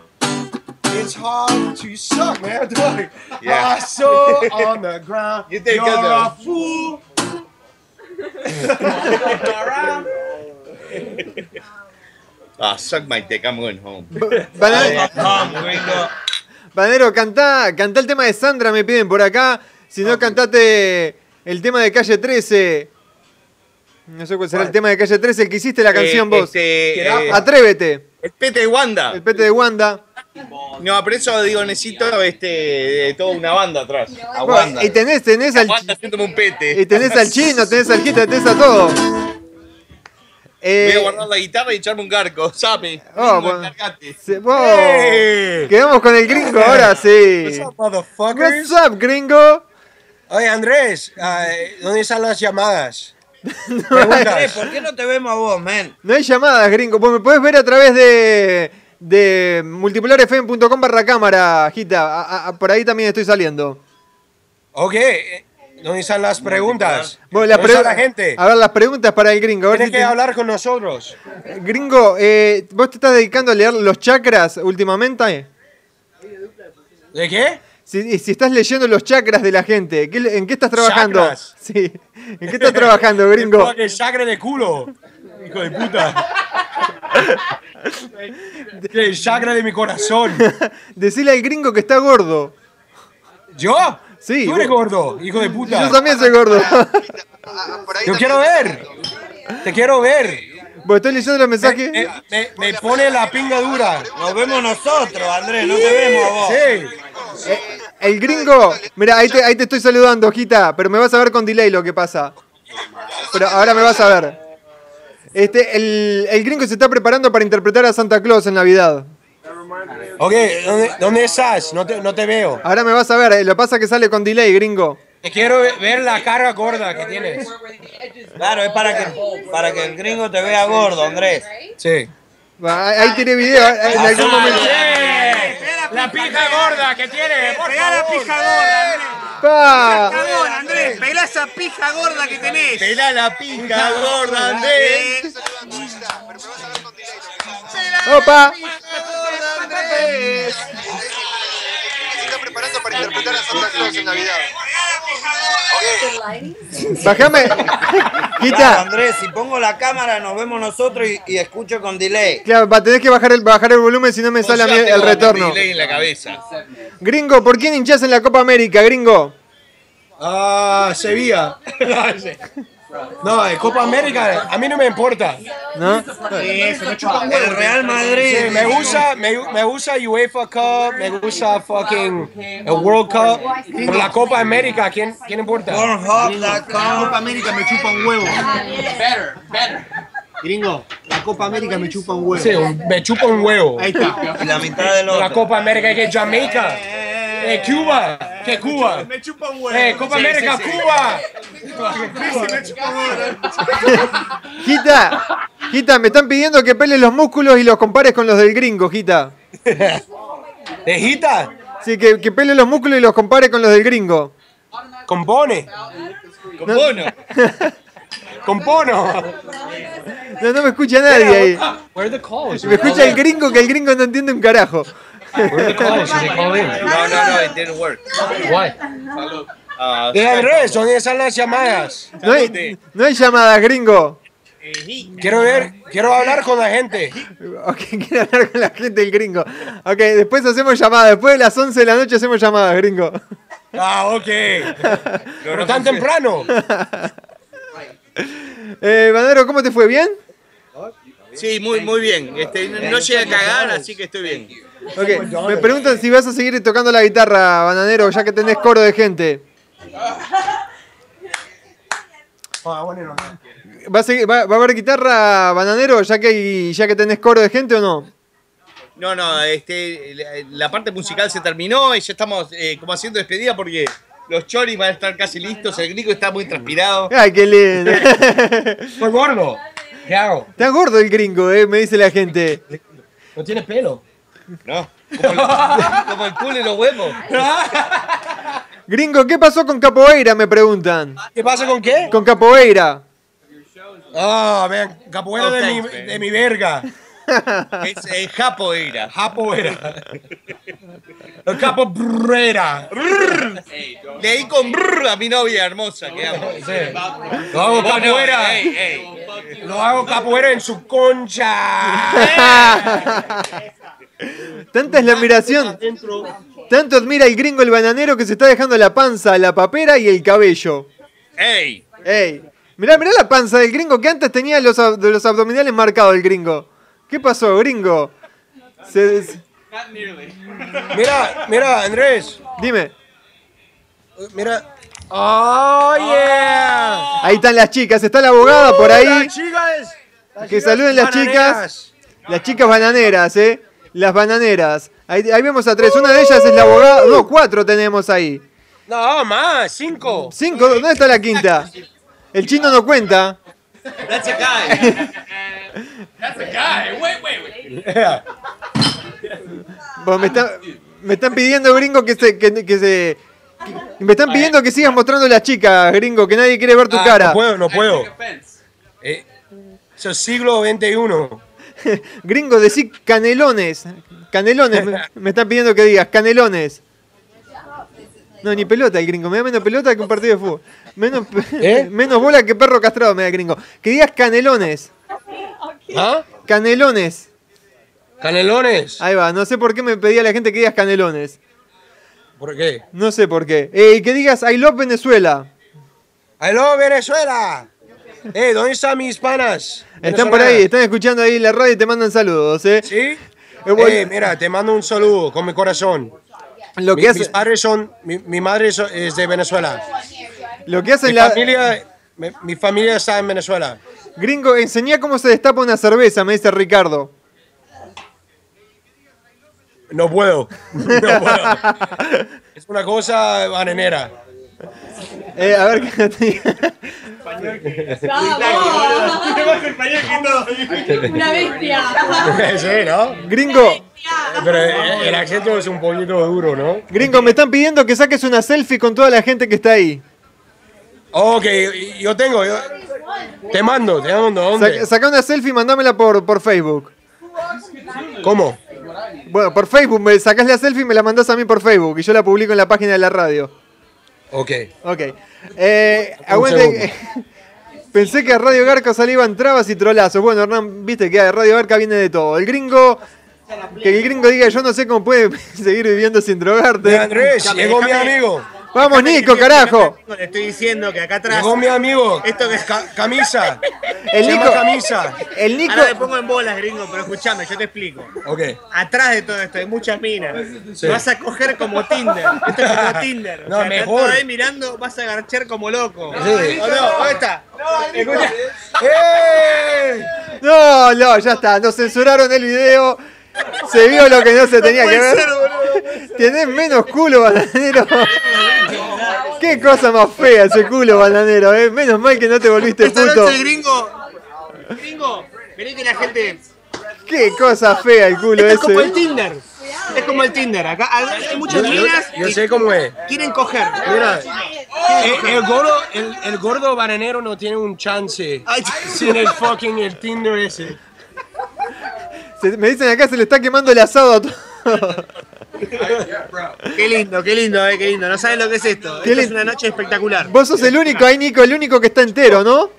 It's hard to suck, man. Yeah. My soul on the ground. You did You're a fool. Ah, suck my dick, I'm going home. Banana- Banero, cantá, cantá el tema de Sandra, me piden por acá. Si no, cantate el tema de calle 13. No sé cuál será el tema de calle 13, el que hiciste la canción Eh, vos. este, eh, Atrévete. El pete de Wanda. El pete de Wanda. No, pero eso digo, necesito este, toda una banda atrás. A Bueno, Wanda. y tenés, tenés al, haciéndome un pete. y tenés al chino, tenés al Gita, tenés a todo. Eh, Voy a guardar la guitarra y echarme un garco, ¿sabe? Oh, Gringo, bueno. encargate. se- wow. Hey. Quedamos con el gringo ahora, sí. What's up, motherfuckers? What's up, gringo? Oye, Andrés, ah, ¿dónde están las llamadas? Andrés, ¿por qué no te vemos a vos, man? No hay llamadas, gringo. Vos me podés ver a través de, de multipolarfm.com barra cámara, Gita. A- a- por ahí también estoy saliendo. Ok, eh, ¿dónde están las preguntas? Bueno, las ¿Dónde está pregu- la gente? A ver, las preguntas para el gringo. Tienes si que te- hablar con nosotros. Gringo, eh, ¿vos te estás dedicando a leer los chakras últimamente? ¿De qué? Si, si estás leyendo los chakras de la gente, ¿qué- ¿en qué estás trabajando? Chakras. Sí. ¿En qué estás trabajando, gringo? El chakra de culo. Hijo de puta. El chakra de mi corazón. Decile al gringo que está gordo. ¿Yo? Sí. Tú eres vos- gordo, hijo de puta. Yo también soy gordo. Yo quiero ver. Te quiero ver. Bueno, estoy leyendo los mensajes. Me, me- me pone la pinga dura. Nos vemos nosotros, Andrés, no te vemos a vos. Sí. El gringo, mira, ahí te, ahí te estoy saludando, Gita, pero me vas a ver con delay lo que pasa. Pero ahora me vas a ver. Este, el, el gringo se está preparando para interpretar a Santa Claus en Navidad. Ok, ¿dónde, dónde estás? No te, no te veo. Ahora me vas a ver, eh, lo que pasa es que sale con delay, gringo. Te quiero ve- ver la cara gorda que tienes. Claro, es para que, para que el gringo te vea gordo, Andrés. Sí. Ahí tiene video, eh, en algún momento. La pija gorda que tiene, por Pegá la pija gorda, Andrés. Pa. Cagón, Andrés. Pegá esa pija gorda que tenés. Pelá la pija gorda, Andrés. Opa. Bájame. Claro, Andrés, si pongo la cámara nos vemos nosotros y, y escucho con delay. claro, va, tenés que bajar el, bajar el volumen si no me sale a mí el retorno. delay en la cabeza. Gringo, ¿por quién hinchás en la Copa América, gringo? Ah, Sevilla. No, de Copa América, a mí no me importa. ¿No? El Real Madrid. Sí, me gusta, me, me gusta UEFA Cup, me gusta fucking el World Cup, pero la Copa América, ¿quién, quién importa? La Copa América me chupa un huevo. Gringo, la Copa América me chupa un huevo. Sí, me chupa un huevo. Ahí está. La mitad del La otro. Copa América que es Jamaica. Eh, Cuba. ¿Qué Cuba? Me chupa un huevo. Eh, Copa Sí, América, sí, sí. Cuba. Sí, me chupa un huevo. Gita, Gita, me están pidiendo que peles los músculos y los compares con los del gringo, Gita. ¿De Gita? Sí, que, que pele los músculos y los compare con los del gringo. Compone. Con bono. Compono. No, no me escucha nadie ahí. Where are the calls? Me escucha el gringo que el gringo no entiende un carajo. Where? Should they call? No, no, no, it didn't work. Why? Ah, De Andrés, ¿dónde están las llamadas? No hay, no hay llamadas, gringo. Quiero ver, quiero hablar con la gente. Ok, quiere hablar con la gente del gringo. Ok, después hacemos llamadas. Después de las 11 de la noche hacemos llamadas, gringo. Ah, ok. Pero tan temprano. Eh, Banero, ¿cómo te fue? ¿Bien? Sí, muy, muy bien. Este, no no llegué a cagar, así que estoy bien. Ok, me preguntan si vas a seguir tocando la guitarra, Bananero, ya que tenés coro de gente. ¿Va a, seguir- va- va a haber guitarra, Bananero, ya que, ya que tenés coro de gente o no? No, no, este, la, la parte musical se terminó y ya estamos eh, como haciendo despedida porque los choris van a estar casi listos. El gringo está muy transpirado. Ay, qué lindo. Soy gordo. ¿Qué hago? Está gordo el gringo, eh, me dice la gente. No tiene pelo. No, como, el- como el culo y los huevos. Gringo, ¿qué pasó con Capoeira? Me preguntan. ¿Qué pasa con qué? Con Capoeira. Ah, vean, capoeira de mi, de mi verga. Es eh, Japoeira. Japoeira. El capoeira. Leí con brr a mi novia hermosa que amo. Lo hago capoeira. Lo hago capoeira en su concha. Tanta es la admiración. Tanto admira el gringo el bananero que se está dejando la panza, la papera y el cabello. ¡Ey! ¡Ey! Mirá, mirá la panza del gringo que antes tenía los, ab- los abdominales marcados el gringo. ¿Qué pasó, gringo? Se- se- Mira, mira, Andrés. dime. Mira. Oh, yeah. Ahí están las chicas, está la abogada por ahí. Las chicas. Las Que chicas saluden las bananeras. chicas. Las chicas bananeras, ¿eh? Las bananeras. Ahí, ahí vemos a tres. Una de ellas es la abogada. No, cuatro tenemos ahí. No, más, cinco. Cinco. ¿Dónde está la quinta? El chino no cuenta. That's a guy. That's a guy. Wait, wait, wait. Bueno, me, están, me están pidiendo, gringo, que se. Que, que se que- me están pidiendo que sigas mostrando las chicas, gringo, que nadie quiere ver tu Ah, cara. No puedo, no puedo. Eh, es el siglo XXI. Gringo, decí canelones. Canelones, me, me están pidiendo que digas, canelones. No, ni pelota el gringo, me da menos pelota que un partido de fútbol. Menos, ¿Eh? menos bola que perro castrado me da el gringo. Que digas canelones. ¿Ah? Canelones. Canelones. Ahí va, no sé por qué me pedía la gente que digas canelones. ¿Por qué? No sé por qué. Eh, que digas I love Venezuela. ¡Aló, Venezuela! Eh, ¿dónde están mis panas? Están por ahí, están escuchando ahí la radio y te mandan saludos, ¿eh? ¿Sí? Eh, mira, te mando un saludo con mi corazón. Lo Mi- que hace- Mis padres son, mi, mi madre so- es de Venezuela. Lo que hacen Mi la... familia, mi, mi familia está en Venezuela. Gringo, enseñá cómo se destapa una cerveza, me dice Ricardo. No puedo. No puedo. es una cosa bananera. Eh, a ver qué te Una bestia. sí, ¿no? Gringo, Pero eh, el acento es un poquito duro, ¿no? gringo, me están pidiendo que saques una selfie con toda la gente que está ahí. Ok, yo tengo. yo- te mando, te mando. ¿Dónde? Saca, saca una selfie y mandámela por, por Facebook. ¿Cómo? Bueno, por Facebook, me sacás la selfie y me la mandás a mí por Facebook y yo la publico en la página de la radio. Ok. Ok. Eh, aguante. Pensé que a Radio Garca salían trabas y trolazos. Bueno, Hernán, viste que a Radio Garca viene de todo. El gringo. Que el gringo diga, yo no sé cómo puede seguir viviendo sin drogarte. Eh, Andrés, llegó mi amigo. Vamos, Nico, carajo. Le estoy diciendo que acá atrás. Llegó mi amigo. Esto que Ca- camisa. El Nico- camisa. El Nico. Ahora me pongo en bolas, gringo, pero escúchame, yo te explico. Ok. Atrás de todo esto hay muchas minas. Sí. Vas a coger como Tinder. Esto es como Tinder. No, O sea, mejor. ahí mirando, vas a agarchar como loco. Sí. ¿O no? ¿Dónde está? ¡Eh! No, no, ya está. Nos censuraron el video. Se vio lo que no se tenía que ver. Tenés menos culo, bananero. Qué cosa más fea ese culo, bananero. Eh. Menos mal que no te volviste Esta puto. noche, gringo. Gringo, vení que la gente. Qué cosa fea el culo Esto es como el ese. Tinder. Es como el Tinder. Acá hay muchas Yo, yo- sé cómo es. Quieren coger. Mira, el, el gordo, el, el gordo bananero no tiene un chance sin el fucking el Tinder ese. Se- me dicen acá se le está quemando el asado a todo. Qué lindo, qué lindo, eh, qué lindo. No sabes lo que es esto. Qué Esto es una noche espectacular. Vos sos el único, ahí Nico, el único que está entero, ¿no?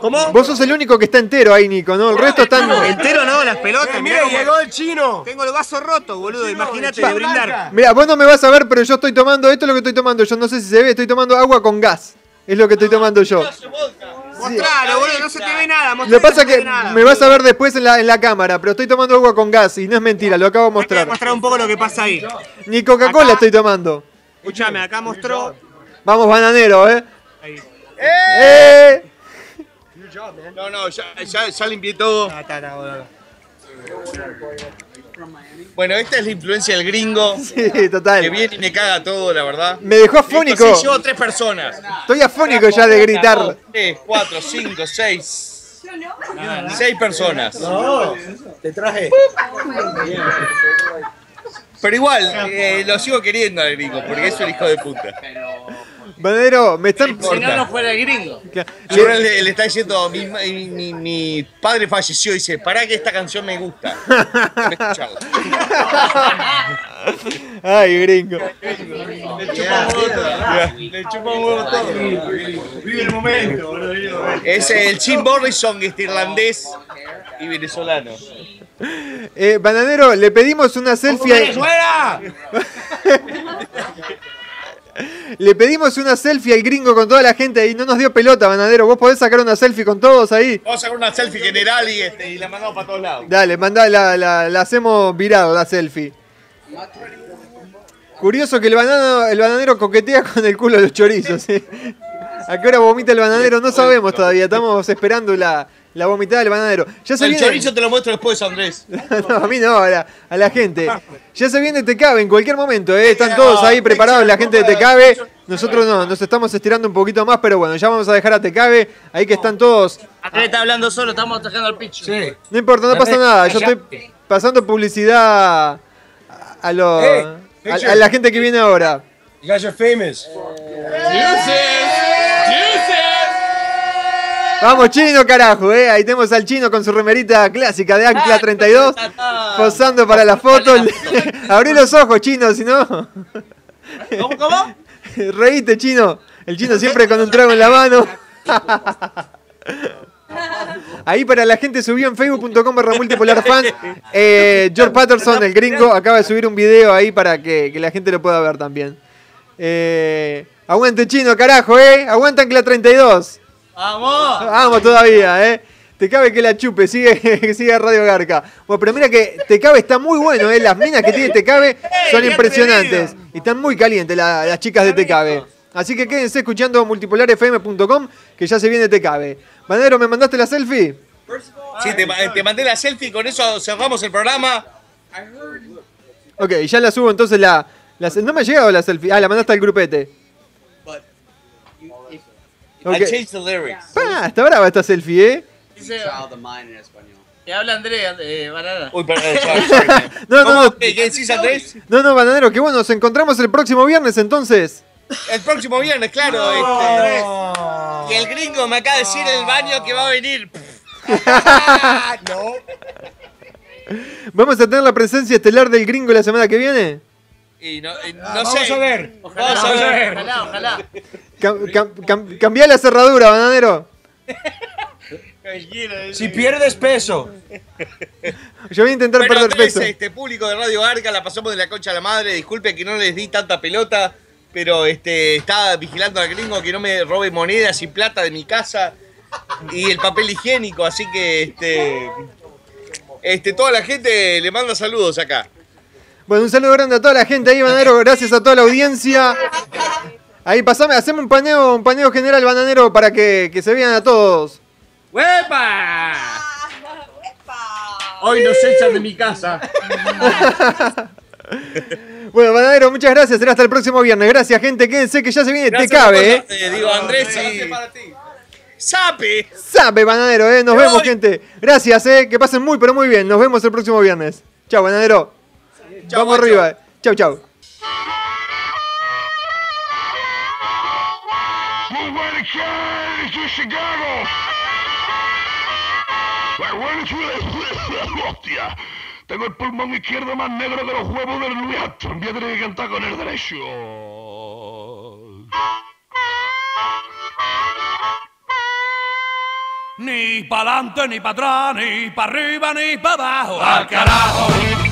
¿Cómo? Vos sos el único que está entero ahí, Nico, ¿no? El resto están. Entero no, las pelotas. Eh, mira, llegó el chino. Tengo el vaso roto, boludo. Imagínate de brindar. Mira, vos no me vas a ver, pero yo estoy tomando. Esto es lo que estoy tomando. Yo no sé si se ve. Estoy tomando agua con gas. Es lo que estoy tomando yo. Mostralo, boludo, no se te ve nada. Lo mostralo, que pasa no es que nada, me vas a ver después en la, en la cámara, pero estoy tomando agua con gas y no es mentira, lo acabo de Voy a mostrar. mostrar un poco lo que pasa ahí. Ni Coca-Cola Acá- estoy tomando. Escuchame, acá mostró. Vamos, bananero, ¿eh? Ahí. ¡Eh! No, no, ya, ya, ya limpié todo. Bueno, esta es la influencia del gringo. Sí, total. Que viene y me caga todo, la verdad. Me dejó afónico. Esto sí, llevo tres personas. Estoy afónico ya de gritar. Dos, tres, cuatro, cinco, seis. Seis personas. No, te traje. Pero igual, eh, lo sigo queriendo al gringo, porque es un hijo de puta. Bananero, me están. Si no, no fuera el gringo. Le, le está diciendo, mi, mi- mi- mi padre falleció y dice, pará que esta canción me gusta. Ay, gringo. Le chupa un huevo todo. Vive el momento, boludo. vive el momento. Es el Jim Morrison, este irlandés y venezolano. Eh, bananero, le pedimos una selfie. a- ¡Venezuela! Le pedimos una selfie al gringo con toda la gente y no nos dio pelota, bananero. ¿Vos podés sacar una selfie con todos ahí? Vamos a sacar una selfie general y, este, y la mandamos para todos lados. Dale, mandá, la, la- la hacemos viral, la selfie. Curioso que el, banano, el bananero coquetea con el culo de los chorizos. ¿eh? ¿A qué hora vomita el bananero? No sabemos todavía. Estamos esperando la, la vomitada del bananero. Ya se El viene... chorizo te lo muestro después, Andrés. no, a mí no, a la, a la gente. Ya se viene Tecabe en cualquier momento, ¿eh? Están todos ahí preparados, la gente de Tecabe. Nosotros no, nos estamos estirando un poquito más, pero bueno, ya vamos a dejar a Tecabe. Ahí que están todos. Andrés está hablando solo, estamos atajando al pitch. Sí. No importa, no pasa nada. Yo estoy pasando publicidad a, los- a, picture. a la gente que viene ahora. You guys are famous. Vamos, chino, carajo, ¿eh? Ahí tenemos al chino con su remerita clásica de Ancla 32, posando para la foto. Abrí los ojos, chino, si no. ¿Cómo, cómo? Reíte, chino. El chino siempre con un trago en la mano. Ahí para la gente subió en facebook.com barra multipolar fans. Eh, George Patterson, el gringo, acaba de subir un video ahí para que, que la gente lo pueda ver también. Eh, aguante chino, carajo, ¿eh? Aguantan que la 32. ¡Vamos! Vamos todavía, ¿eh? Te cabe que la chupe, sigue, sigue Radio Garca. Bueno, pero mira que Te cabe está muy bueno, ¿eh? Las minas que tiene Te cabe son impresionantes. Y están muy calientes la- las chicas de Te cabe. Así que quédense escuchando multipolarfm.com que ya se viene Te cabe. Banero, ¿me mandaste la selfie? Sí, te, ma- te mandé la selfie, con eso cerramos el programa. Ok, ya la subo entonces la, la No me ha llegado la selfie. Ah, la mandaste al grupete. Ok. I changed the lyrics. Pa, está brava esta selfie, ¿eh? Dice, Que habla Andrés, eh, banana. Uy, perdón. No, no, no. ¿Qué, qué decís, Andrés? No, no, bananero, que bueno, nos encontramos el próximo viernes entonces. El próximo viernes, claro. este, y el gringo me acaba de decir en el baño que va a venir. no. ¿Vamos a tener la presencia estelar del gringo la semana que viene? Y no, y no Vamos sé. a ver. Vamos a ver. Ojalá, ojalá. Cam- cam- cam- cambiá la cerradura, bananero. Si pierdes peso. Yo voy a intentar Bueno, perder peso. este público de Radio Arca la pasamos de la concha a la madre. Disculpe que no les di tanta pelota, pero este estaba vigilando al gringo que no me robe monedas y plata de mi casa y el papel higiénico, así que este este toda la gente le manda saludos acá. Bueno, un saludo grande a toda la gente ahí, bananero. Gracias a toda la audiencia. Ahí, pasame, haceme un paneo, un paneo general, bananero, para que, que se vean a todos. ¡Huepa! Hoy nos echan de mi casa. Bueno, bananero, muchas gracias. Será hasta el próximo viernes. Gracias, gente. Quédense que ya se viene Te cabe, ¿eh? eh, digo Andrés y Sape. Sabe, bananero, ¿eh? Nos vemos, gente. Gracias, ¿eh? Que pasen muy, pero muy bien. Nos vemos el próximo viernes. Chao, bananero. Chau, Vamos guacho. arriba. Chau, chau. Hostia, tengo el pulmón izquierdo más negro que los huevos del Louis Armstrong. Voy a tener que cantar con el derecho. Ni para adelante, ni para atrás, ni para arriba, ni para abajo. Al carajo.